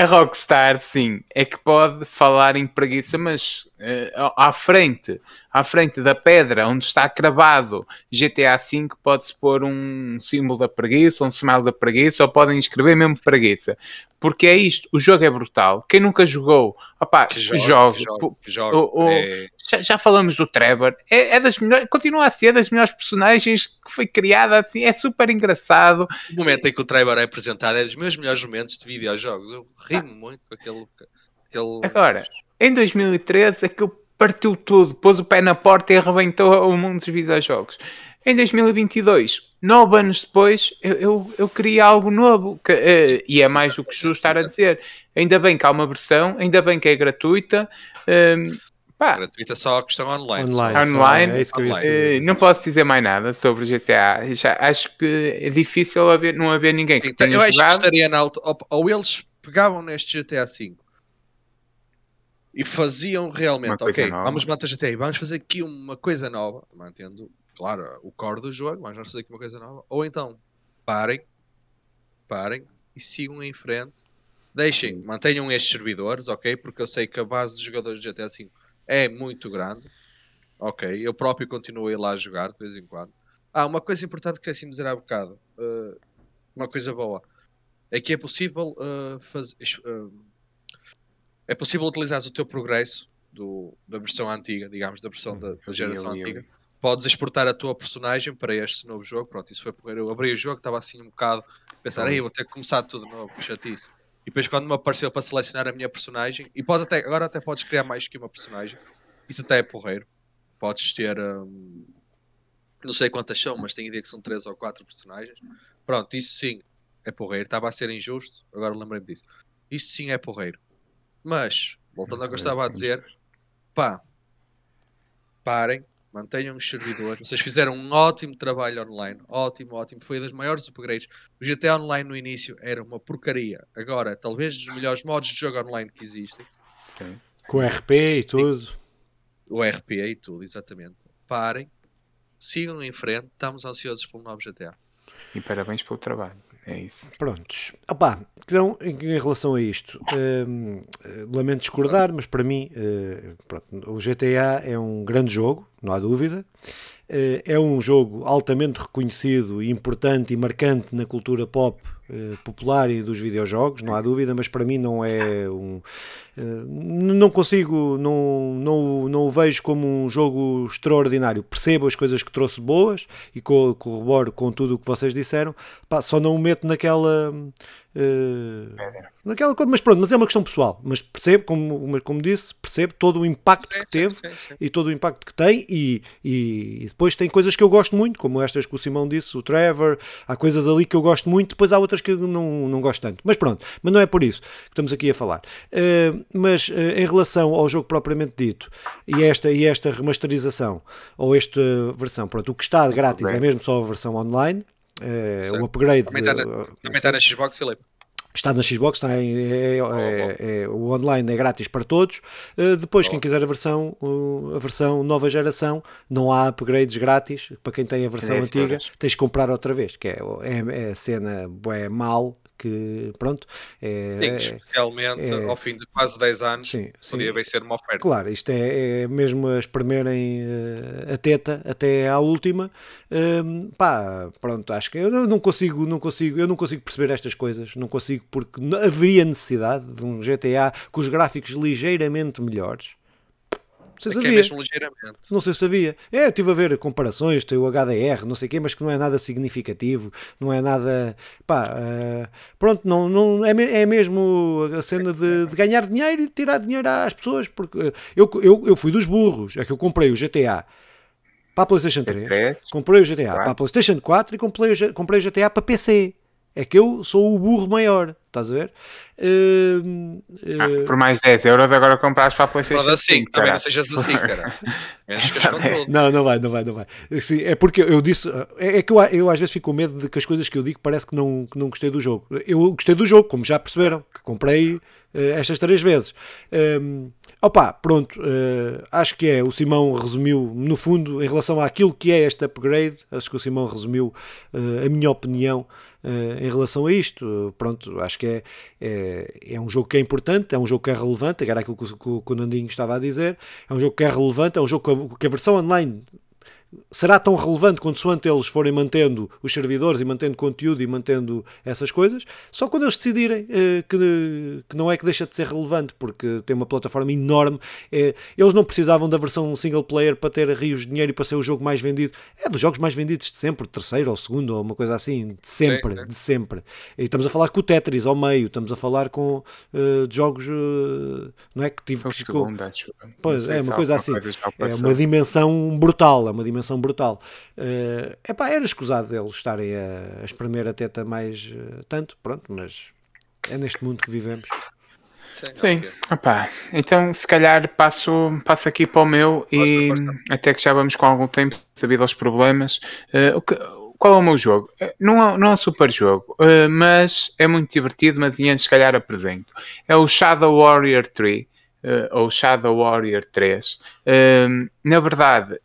A Rockstar, sim, é que pode falar em preguiça, mas eh, à frente, à frente da pedra onde está cravado GTA V, pode-se pôr um símbolo da preguiça, um sinal da preguiça, ou podem escrever mesmo preguiça. Porque é isto, o jogo é brutal. Quem nunca jogou, opá, Que jogo, jogo, que jogo, que jogo. o- o- É- já, já falamos do Trevor, é, é das melhores, continua a ser das melhores personagens que foi criada assim, é super engraçado. O momento em que o Trevor é apresentado é dos meus melhores momentos de videojogos. Eu rimo muito com aquele. aquele... Agora, Em 2013, aquilo partiu tudo, pôs o pé na porta e arrebentou o mundo dos videojogos. Em 2022, nove anos depois, eu, eu, eu queria algo novo. que, eh, e é mais do que justo estar a dizer. Ainda bem que há uma versão, ainda bem que é gratuita. ehm, pá, gratuita só a questão online. Online. só. Online, é isso que eu ia online. não posso dizer mais nada sobre GTA. Já, acho que é difícil haver, não haver ninguém que Então, tenha eu acho que jogado. estaria na alta. Ou, ou eles pegavam neste GTA V e faziam realmente, ok, nova. vamos manter o GTA, vamos fazer aqui uma coisa nova, mantendo, claro, o core do jogo, mas vamos fazer aqui uma coisa nova. Ou então, parem, parem e sigam em frente. Deixem, mantenham estes servidores, ok? Porque eu sei que a base de jogadores de GTA V é muito grande. Ok, eu próprio continuo a ir lá jogar de vez em quando. Ah, uma coisa importante que assim dizer há bocado. eh, uma coisa boa. É que é possível eh, fazer. é possível utilizar o teu progresso do, da versão antiga, digamos, da versão da, da geração ali, ali. antiga. Podes exportar a tua personagem para este novo jogo. Pronto, isso foi porque eu abri o jogo, estava assim um bocado a pensar, aí vou ter que começar tudo de novo, chatice. E depois quando me apareceu para selecionar a minha personagem, e podes até, agora até podes criar mais que uma personagem, isso até é porreiro. Podes ter, hum, não sei quantas são, mas tenho ideia que são três ou quatro personagens. Pronto, isso sim é porreiro. Estava a ser injusto, agora lembrei-me disso. Isso sim é porreiro. Mas, voltando ao que eu estava a dizer, pá, parem, mantenham os servidores. Vocês fizeram um ótimo trabalho online, ótimo, ótimo. Foi das maiores upgrades. O GTA Online no início era uma porcaria. Agora, talvez dos melhores modos de jogo online que existem. Com RP e tudo. O RP e tudo, exatamente. Parem, sigam em frente. Estamos ansiosos pelo novo GTA. E parabéns pelo trabalho. É isso. Prontos. Opa, então, em, em relação a isto, hum, lamento discordar, mas para mim, uh, pronto, o GTA é um grande jogo, não há dúvida. Uh, é um jogo altamente reconhecido, importante e marcante na cultura pop popular e dos videojogos, não há dúvida, mas para mim não é um. Uh, não consigo, não, não, não o vejo como um jogo extraordinário. Percebo as coisas que trouxe boas e co corroboro com tudo o que vocês disseram, Pá, só não o meto naquela. Uh, naquela coisa, mas pronto, mas é uma questão pessoal. Mas percebo, como, como disse, percebo todo o impacto sim, que teve sim, sim, e todo o impacto que tem, e, e, e, depois tem coisas que eu gosto muito, como estas que o Simão disse, o Trevor, há coisas ali que eu gosto muito, depois há outras que não, não gosto tanto. Mas pronto, mas não é por isso que estamos aqui a falar. Uh, mas uh, em relação ao jogo propriamente dito e esta, e esta remasterização, ou esta versão, pronto, o que está grátis é mesmo só a versão online. Uh, o upgrade. Também está na, também está na Xbox, Filipe. Está na Xbox, está em, é, é, é, o online é grátis para todos. Uh, depois, oh. quem quiser a versão, uh, a versão nova geração, não há upgrades grátis. Para quem tem a versão antiga, tens de comprar outra vez, que é, é, é a cena é mal que pronto é, sim, especialmente é, ao fim de quase 10 anos sim, podia bem ser uma oferta. Claro, isto é, é mesmo a espremerem uh, a teta até à última. Um, pá, pronto, acho que eu não consigo não consigo, eu não consigo perceber estas coisas. Não consigo porque haveria necessidade de um GTA com os gráficos ligeiramente melhores sei se é, mesmo ligeiramente. Não sei se sabia. É, eu estive a ver comparações, tem o HDR, não sei o quê, mas que não é nada significativo, não é nada. Pá, uh, pronto, não, não, é, é mesmo a cena de, de, ganhar dinheiro e de tirar dinheiro às pessoas, porque eu, eu, eu fui dos burros, é que eu comprei o GTA para a PlayStation 3, comprei o GTA para a PlayStation 4 e comprei, comprei o GTA para PC. É que eu sou o burro maior, estás a ver? Uh, uh... Ah, por mais 10 euros agora compras para a PlayStation Pode assim, 5, também não sejas assim, cara. Menos que não, não vai, não vai, não vai. Sim, é porque eu disse, é, é que eu, eu, às vezes fico com medo de que as coisas que eu digo parece que não, que não gostei do jogo. Eu gostei do jogo, como já perceberam, que comprei uh, estas três vezes. Um, Opa, pronto, uh, acho que é. O Simão resumiu, no fundo, em relação àquilo que é este upgrade, acho que o Simão resumiu uh, a minha opinião uh, em relação a isto. Pronto, acho que é, é, é, um jogo que é importante, é um jogo que é relevante, era aquilo que o, que o Nandinho estava a dizer. É um jogo que é relevante, é um jogo que a, que a versão online será tão relevante quanto eles forem mantendo os servidores e mantendo conteúdo e mantendo essas coisas, só quando eles decidirem eh, que, que, não é que deixa de ser relevante, porque tem uma plataforma enorme. Eh, eles não precisavam da versão single player para ter rios de dinheiro e para ser o jogo mais vendido. É dos jogos mais vendidos de sempre, terceiro ou segundo, ou uma coisa assim, de sempre, sim, sim. de sempre. E estamos a falar com o Tetris ao meio, estamos a falar com uh, jogos, uh, não é que tive que. Pois, é uma coisa assim. É uma dimensão brutal, é uma dimensão dimensão brutal. Uh, epá, era escusado deles estarem a, a espremer a teta mais uh, tanto, pronto, mas é neste mundo que vivemos. Sim, Sim. Opa, então se calhar passo, passo aqui para o meu e até que já vamos com algum tempo devido aos problemas. Uh, o que, qual é o meu jogo? Não é, não é um super jogo, uh, mas é muito divertido, mas antes se calhar apresento. É o Shadow Warrior 3, uh, ou Shadow Warrior 3. na verdade,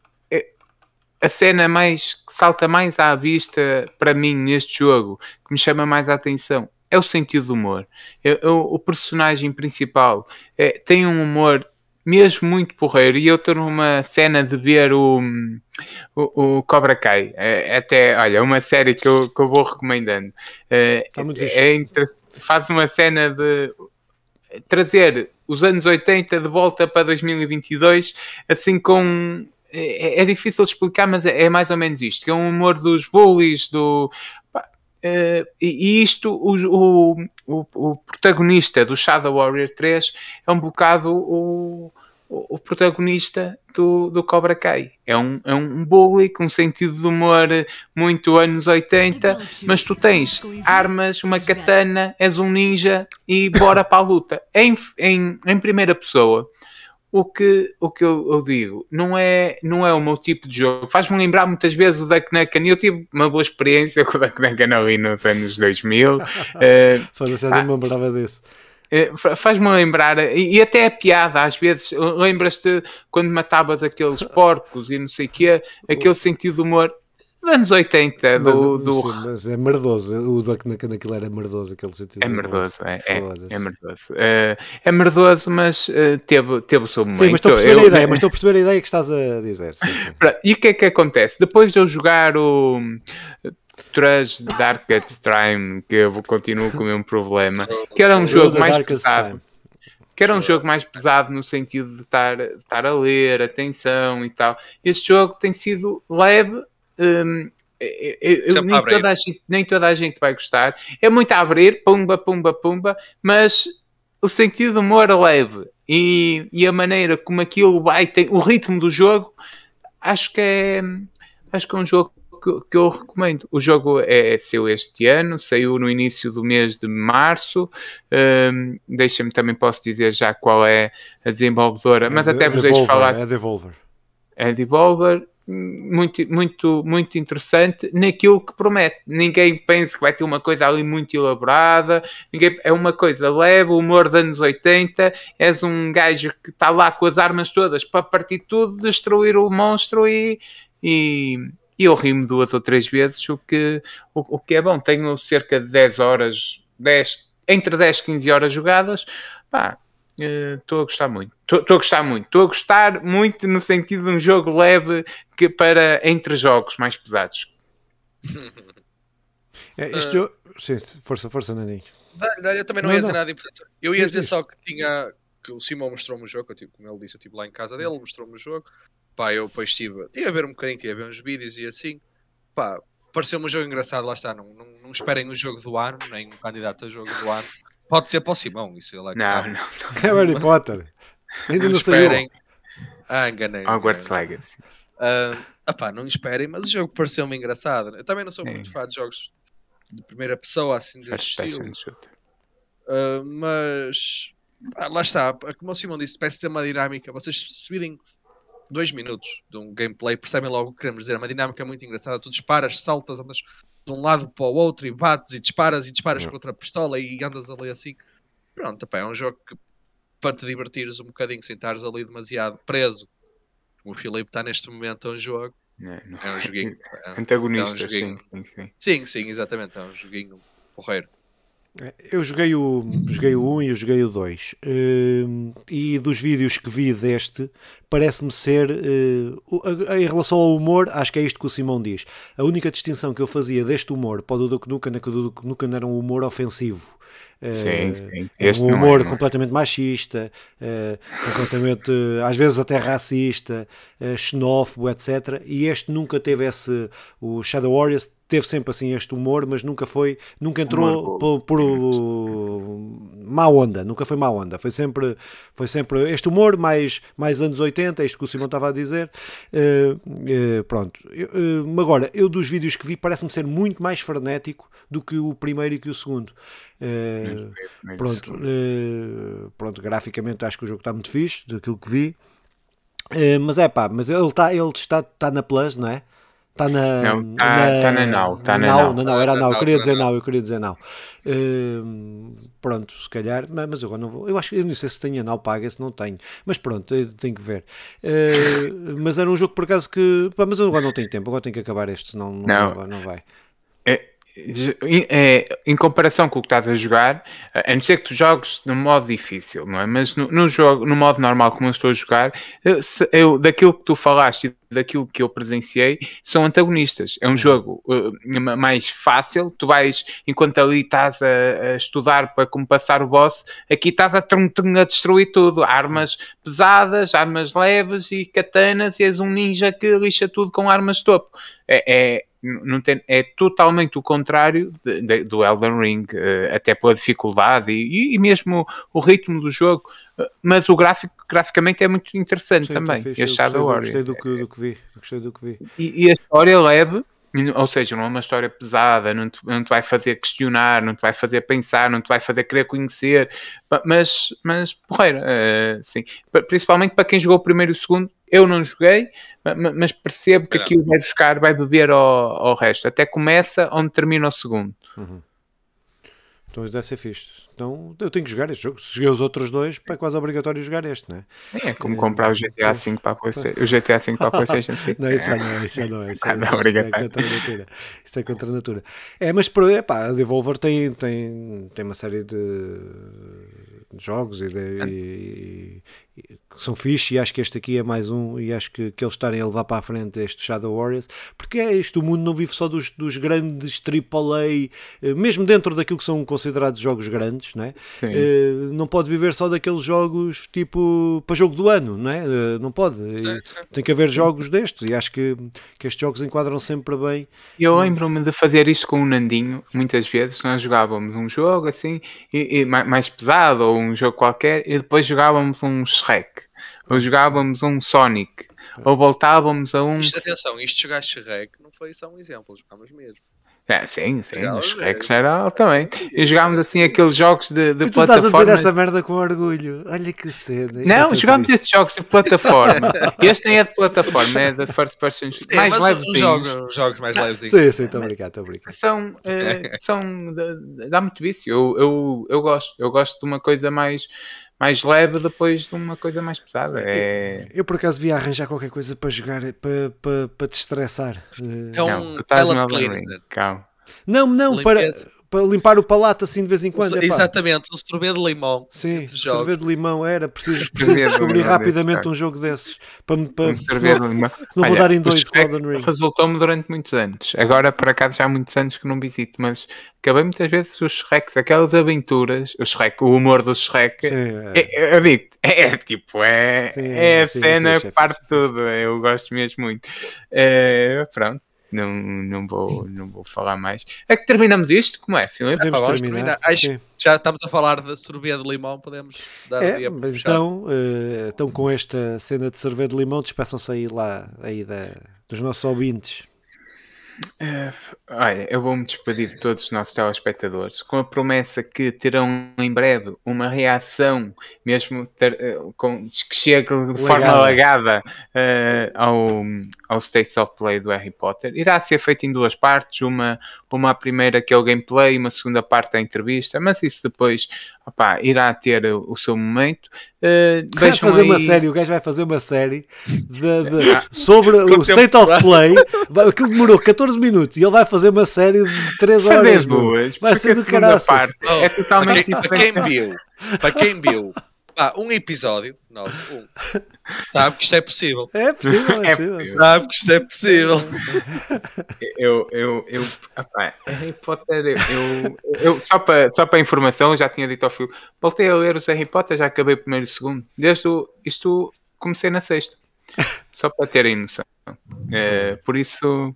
a cena mais que salta mais à vista para mim neste jogo, que me chama mais a atenção, é o sentido do humor. É, é, o personagem principal é, tem um humor mesmo muito porreiro. E eu estou numa cena de ver o, o, o Cobra Kai. É, até, olha, uma série que eu, que eu vou recomendando. É, é faz uma cena de trazer os anos 80 de volta para 2022, assim com é, é, difícil de explicar, mas é, é, mais ou menos isto: que é um humor dos bullies, do. Uh, e isto, o, o, o, protagonista do Shadow Warrior 3 é um bocado o, o, protagonista do, do Cobra Kai. É um, é um bully com sentido de humor muito anos 80, mas tu tens armas, uma katana, és um ninja e bora para a luta. Em, em, em primeira pessoa o que, o que eu, eu, digo não é, não é o meu tipo de jogo. Faz-me lembrar muitas vezes o Duck Nukem. Eu tive uma boa experiência com o Duck Nukem ali nos anos 2000. uh, Foda-se, eu não me lembrava disso. Eh, faz-me lembrar, e, e, até a piada, às vezes, lembras-te quando matavas aqueles porcos e não sei o quê, aquele sentido de humor anos 80 do. mas, do... sim, mas é merdoso. O Duck na- naquilo era merdoso, aquele sentido. É merdoso, é, é, é merdoso. Eh, é merdoso, mas eh, teve, teve o seu momento. Sim, mas estou a perceber Eu- a ideia, mas estou a perceber a ideia que estás a dizer. Sim, sim. E o que é que acontece? Depois de eu jogar o Trash Darkest Time, que eu continuo com o mesmo problema, que era um jogo mais pesado. Time. que era um jogo mais pesado no sentido de estar, de estar a ler, atenção e tal. Este jogo tem sido leve. Hum, eu- eu- eu- Sempre a nem, toda a gente, nem toda a gente vai gostar. É muito a abrir, pumba, pumba, pumba, mas o sentido de humor é leve e, e a maneira como aquilo vai, tem, o ritmo do jogo, acho que é, acho que é um jogo que, que eu recomendo. O jogo é, saiu este ano, saiu no início do mês de março. Hum, Deixa-me também posso dizer já qual é a desenvolvedora, mas É até vos deixo Devolver, falar. É Devolver. É Devolver, muito, muito, muito interessante naquilo que promete. Ninguém pensa que vai ter uma coisa ali muito elaborada, ninguém, é uma coisa leve, humor dos anos 80. És um gajo que está lá com as armas todas para partir tudo, destruir o monstro e. e e eu rimo duas ou três vezes, o que, o, o que é bom. Tenho cerca de 10 horas, 10, entre 10 e 15 horas jogadas. Pá, Estou a gostar muito. Estou a gostar muito. Estou a gostar muito no sentido de um jogo leve que para entre jogos mais pesados. É, este Ah. jogo. Sim, força, força, Naninho. Eu também não, Não, ia dizer não. nada importante. Eu ia Sim, dizer sim. só que tinha. que o Simão mostrou-me o jogo, eu, tipo, como ele disse, eu estive lá em casa dele, mostrou-me o jogo. Pá, eu depois estive, estive a ver um bocadinho, estive a ver uns vídeos e assim. Pá, pareceu-me um jogo engraçado, lá está. Não, não, não esperem o jogo do ano, nem um candidato a jogo do ano. Pode ser para o Simão, isso ele é que Não, sabe. não. É Harry Potter. Ainda Não não saiu. esperem. Ah, enganei. Hogwarts. Legacy. Ah, opá, não esperem, mas o jogo pareceu-me engraçado. Eu também não sou muito fã de jogos de primeira pessoa, assim, desse First estilo. Uh, mas ah, lá está, como o Simão disse, parece ter uma dinâmica. Vocês se virem dois minutos de um gameplay, percebem logo o que queremos dizer. É uma dinâmica muito engraçada. Tu disparas, saltas, andas de um lado para o outro e bates e disparas e disparas Uhum. com outra pistola e andas ali assim. Pronto, epá, é um jogo que para te divertires um bocadinho sem estares ali demasiado preso. Como o Filipe está neste momento a um jogo, Não, não. é um joguinho. é- Antagonista, é um joguinho. sim, sim, sim. Sim, sim, exatamente, é um joguinho porreiro. Eu joguei o, joguei o 1 e eu joguei o 2. Hum, e dos vídeos que vi deste, parece-me ser. eh, em relação ao humor, acho que é isto que o Simão diz. A única distinção que eu fazia deste humor para o Duke Nukem é que o Duke Nukem era um humor ofensivo. Eh, Sim, sim. é Este um não é, humor não é. completamente machista, eh, completamente, eh, às vezes até racista, xenófobo, etc. E este nunca teve esse. O Shadow Warriors teve sempre assim este humor, mas nunca foi, nunca entrou Humor por, por uh, má onda, nunca foi má onda. Foi sempre, foi sempre este humor mais, mais anos 80, é isto que o Simão estava a dizer. Eh, eh, pronto. Eu, eh, agora, eu dos vídeos que vi parece-me ser muito mais frenético do que o primeiro e que o segundo. Eh, Pronto, eh, pronto, graficamente acho que o jogo está muito fixe, daquilo que vi. Eh, mas é pá, mas ele está ele está, está na Plus, não é? Está na. Não, tá- tá na Now, tá na Now. Não, não, era Na Now, eu queria na dizer Now. Eu queria dizer Now. Eh, pronto, se calhar, mas agora não vou. Eu acho que eu não sei se tenho a Now paga, se não tenho, mas pronto, tenho que ver. Eh, mas era um jogo por acaso que. pá, mas agora não tenho tempo, agora tenho que acabar este, senão não, Não. não, vai. É, em comparação com o que estás a jogar, a não ser que tu jogues no modo difícil, não é? Mas no, no jogo, no modo normal como eu estou a jogar, eu, eu- daquilo que tu falaste e daquilo que eu presenciei, são antagonistas. É um jogo uh, ma- mais fácil, tu vais, enquanto ali estás a, a estudar para como passar o boss, aqui estás a, trum, trum, a destruir tudo. Armas pesadas, armas leves e katanas, e és um ninja que lixa tudo com armas topo. É, é, não tem, é totalmente o contrário de- de- do Elden Ring, eh, até pela dificuldade e, e mesmo o, ritmo do jogo. Eh, Mas o gráfico, graficamente, é muito interessante Sim, também. então fixe, este eu Shadow gostei, Warrior. gostei do que, do que vi. Gostei do que vi. E, e a história é leve, ou seja, não é uma história pesada, não te, não te vai fazer questionar, não te vai fazer pensar, não te vai fazer querer conhecer, mas, mas porreira, eh, sim. Pa- Principalmente para quem jogou o primeiro e o segundo, eu não joguei, ma- ma- mas percebo que aquilo vai buscar, vai beber ao, ao resto, até começa onde termina o segundo. Muito Então isso deve ser fixe. Então eu tenho que jogar este jogo. Se joguei os outros dois, é quase obrigatório jogar este, não é? É como comprar o GTA V para a PlayStation. O GTA V para a PlayStation 5. Não, isso já não é, isso já não é. Isso, é, Ah, não, isso é contra a natura. Isso é contra a natura. É, mas é, pá, a Devolver tem, tem, tem uma série de, jogos e, de- e- que são fixe e acho que este aqui é mais um e acho que, que eles estarem a levar para a frente este Shadow Warriors porque é isto, o mundo não vive só dos, dos grandes AAA, eh, mesmo dentro daquilo que são considerados jogos grandes, não é? Eh, não pode viver só daqueles jogos tipo para jogo do ano, não é? Eh, Não pode. Sim, sim. tem que haver jogos destes e acho que, que estes jogos enquadram sempre bem. E Eu lembro-me de fazer isto com o Nandinho, muitas vezes nós jogávamos um jogo assim, e, e ma- mais pesado, ou um jogo qualquer, e depois jogávamos um Shrek, ou jogávamos um Sonic, ou voltávamos a um. Isto, atenção, isto jogar Shrek não foi só um exemplo, jogámos mesmo. É, sim, sim, Jogávamos Shrek geral também. E jogávamos assim aqueles jogos de, de tu estás a dizer plataforma. essa merda com orgulho. Olha que cena. É Não, tão jogámos estes jogos de plataforma. este nem é de plataforma, é de first person Sim, mais levezinhos. os jogos, os jogos mais leves. Sim, sim, estou a brincar, estou a brincar. são, eh, são dá- dá muito vício. Eu, eu, eu gosto, eu gosto de uma coisa mais, mais leve depois de uma coisa mais pesada. É, Eu por acaso vi arranjar qualquer coisa para jogar, para, para, para te estressar. Eh, É um não, cleanser. Calma. Não, não, para. Para limpar o palato assim de vez em quando. epá. Exatamente, um sorvete de limão. Sim, sorvete de limão era. Preciso, preciso de descobrir rapidamente desses, um jogo desses. Para, me- para, Um senão- de limão. não vou dar em o dois Shrek Elden Ring. Resultou-me durante muitos anos. Agora, por acaso, já há muitos anos que não visito, mas acabei muitas vezes os Shreks, aquelas aventuras, o Shrek, o humor do Shrek. Sim, é. É, eu digo, é, é tipo, é, Sim, é a sim, cena fixe, é que parte de tudo. Eu gosto mesmo muito. É, pronto, não, não, vou, não vou falar mais. É que terminamos isto? Como é, Filipe? Podemos terminar. Acho. Já estamos a falar de sorvete de limão, podemos dar o É, dia para mas fechar. então, eh, então com esta cena de cerveja de limão, despeçam-se aí lá aí da, dos nossos ouvintes. É, olha, eu vou-me despedir de todos os nossos telespectadores com a promessa que terão em breve uma reação, mesmo ter- eh, com, que chegue de forma Legada. legada eh, ao, ao States of Play do Harry Potter. Irá ser feito em duas partes, uma, uma primeira que é o gameplay, uma segunda parte é a entrevista, mas isso depois opá, irá ter o, seu momento. Eh, Vai fazer uma aí- série, o gajo vai fazer uma série de- de- sobre o. State of Play. Vai- Aquilo demorou 14 minutos e ele vai fazer uma série de 3 Fazer horas. boas, Vai ser do Oh, é totalmente para, quem, para diferente. quem viu, para quem viu, pá, um episódio, nosso, um, sabe que isto é possível. É possível, é É possível. possível. Sabe que isto é possível. Eu, eu, eu, Harry Potter, eu, eu, eu- só para só para informação, eu já tinha dito ao filho, voltei a ler os Harry Potter, já acabei o primeiro e o segundo, desde o, isto comecei na sexta, só para terem noção. É, por isso,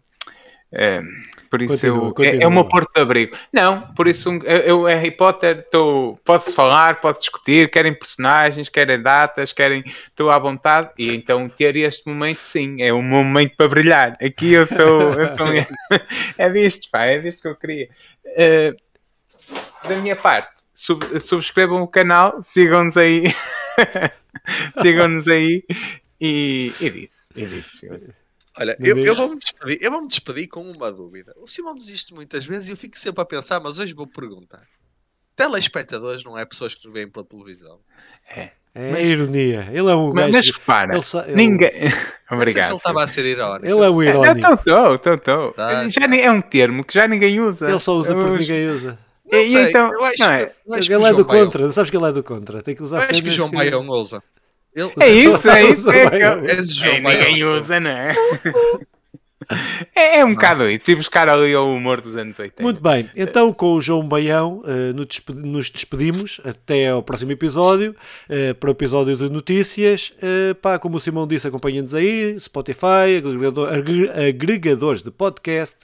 é, por isso Continua, eu, é, continua. é o meu porto de abrigo. Não, por isso eu, eu Harry Potter, tô, posso falar, posso discutir, querem personagens, querem datas, querem, estou à vontade, e então ter este momento, sim, é meu momento para brilhar. Aqui eu sou, eu sou é disto, pá, é disto que eu queria. Eh, da minha parte, sub- subscrevam o canal, sigam-nos aí, sigam-nos aí, e, e disse, e disse. Olha, eu, eu vou-me despedir, eu vou-me despedir com uma dúvida. O Simão desiste muitas vezes e eu fico sempre a pensar, mas hoje vou perguntar. Telespectadores não é pessoas que nos veem pela televisão? É Mas- a ironia. Ele é um Mas, gajo. mas repara, ele ninguém. Não sei se Obrigado. ele estava a ser irónico. Ele é um irónico. Não, estou, estou, estou. Tá, Já É um termo que já ninguém usa. Ele só usa porque Os- ninguém usa. Não E sei, então, eu acho, não é? que- eu acho que Ele é do João Baião- contra, sabes que ele é do contra. Tem que usar Eu acho que o João Baião usa. Ele, É isso, é isso. É, João É, ninguém usa, não é? É, é um bocado isso. E buscar ali o humor dos anos 80. Muito bem, então com o João Baião eh, nos despe- nos despedimos até ao próximo episódio, eh, para o episódio de notícias. Eh, pá, como o Simão disse, acompanhem-nos aí, Spotify, agregador- agre- agregadores de podcast.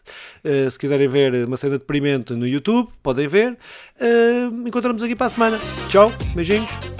Se quiserem ver uma cena deprimente no YouTube, podem ver. Encontramos aqui para a semana. Tchau, beijinhos.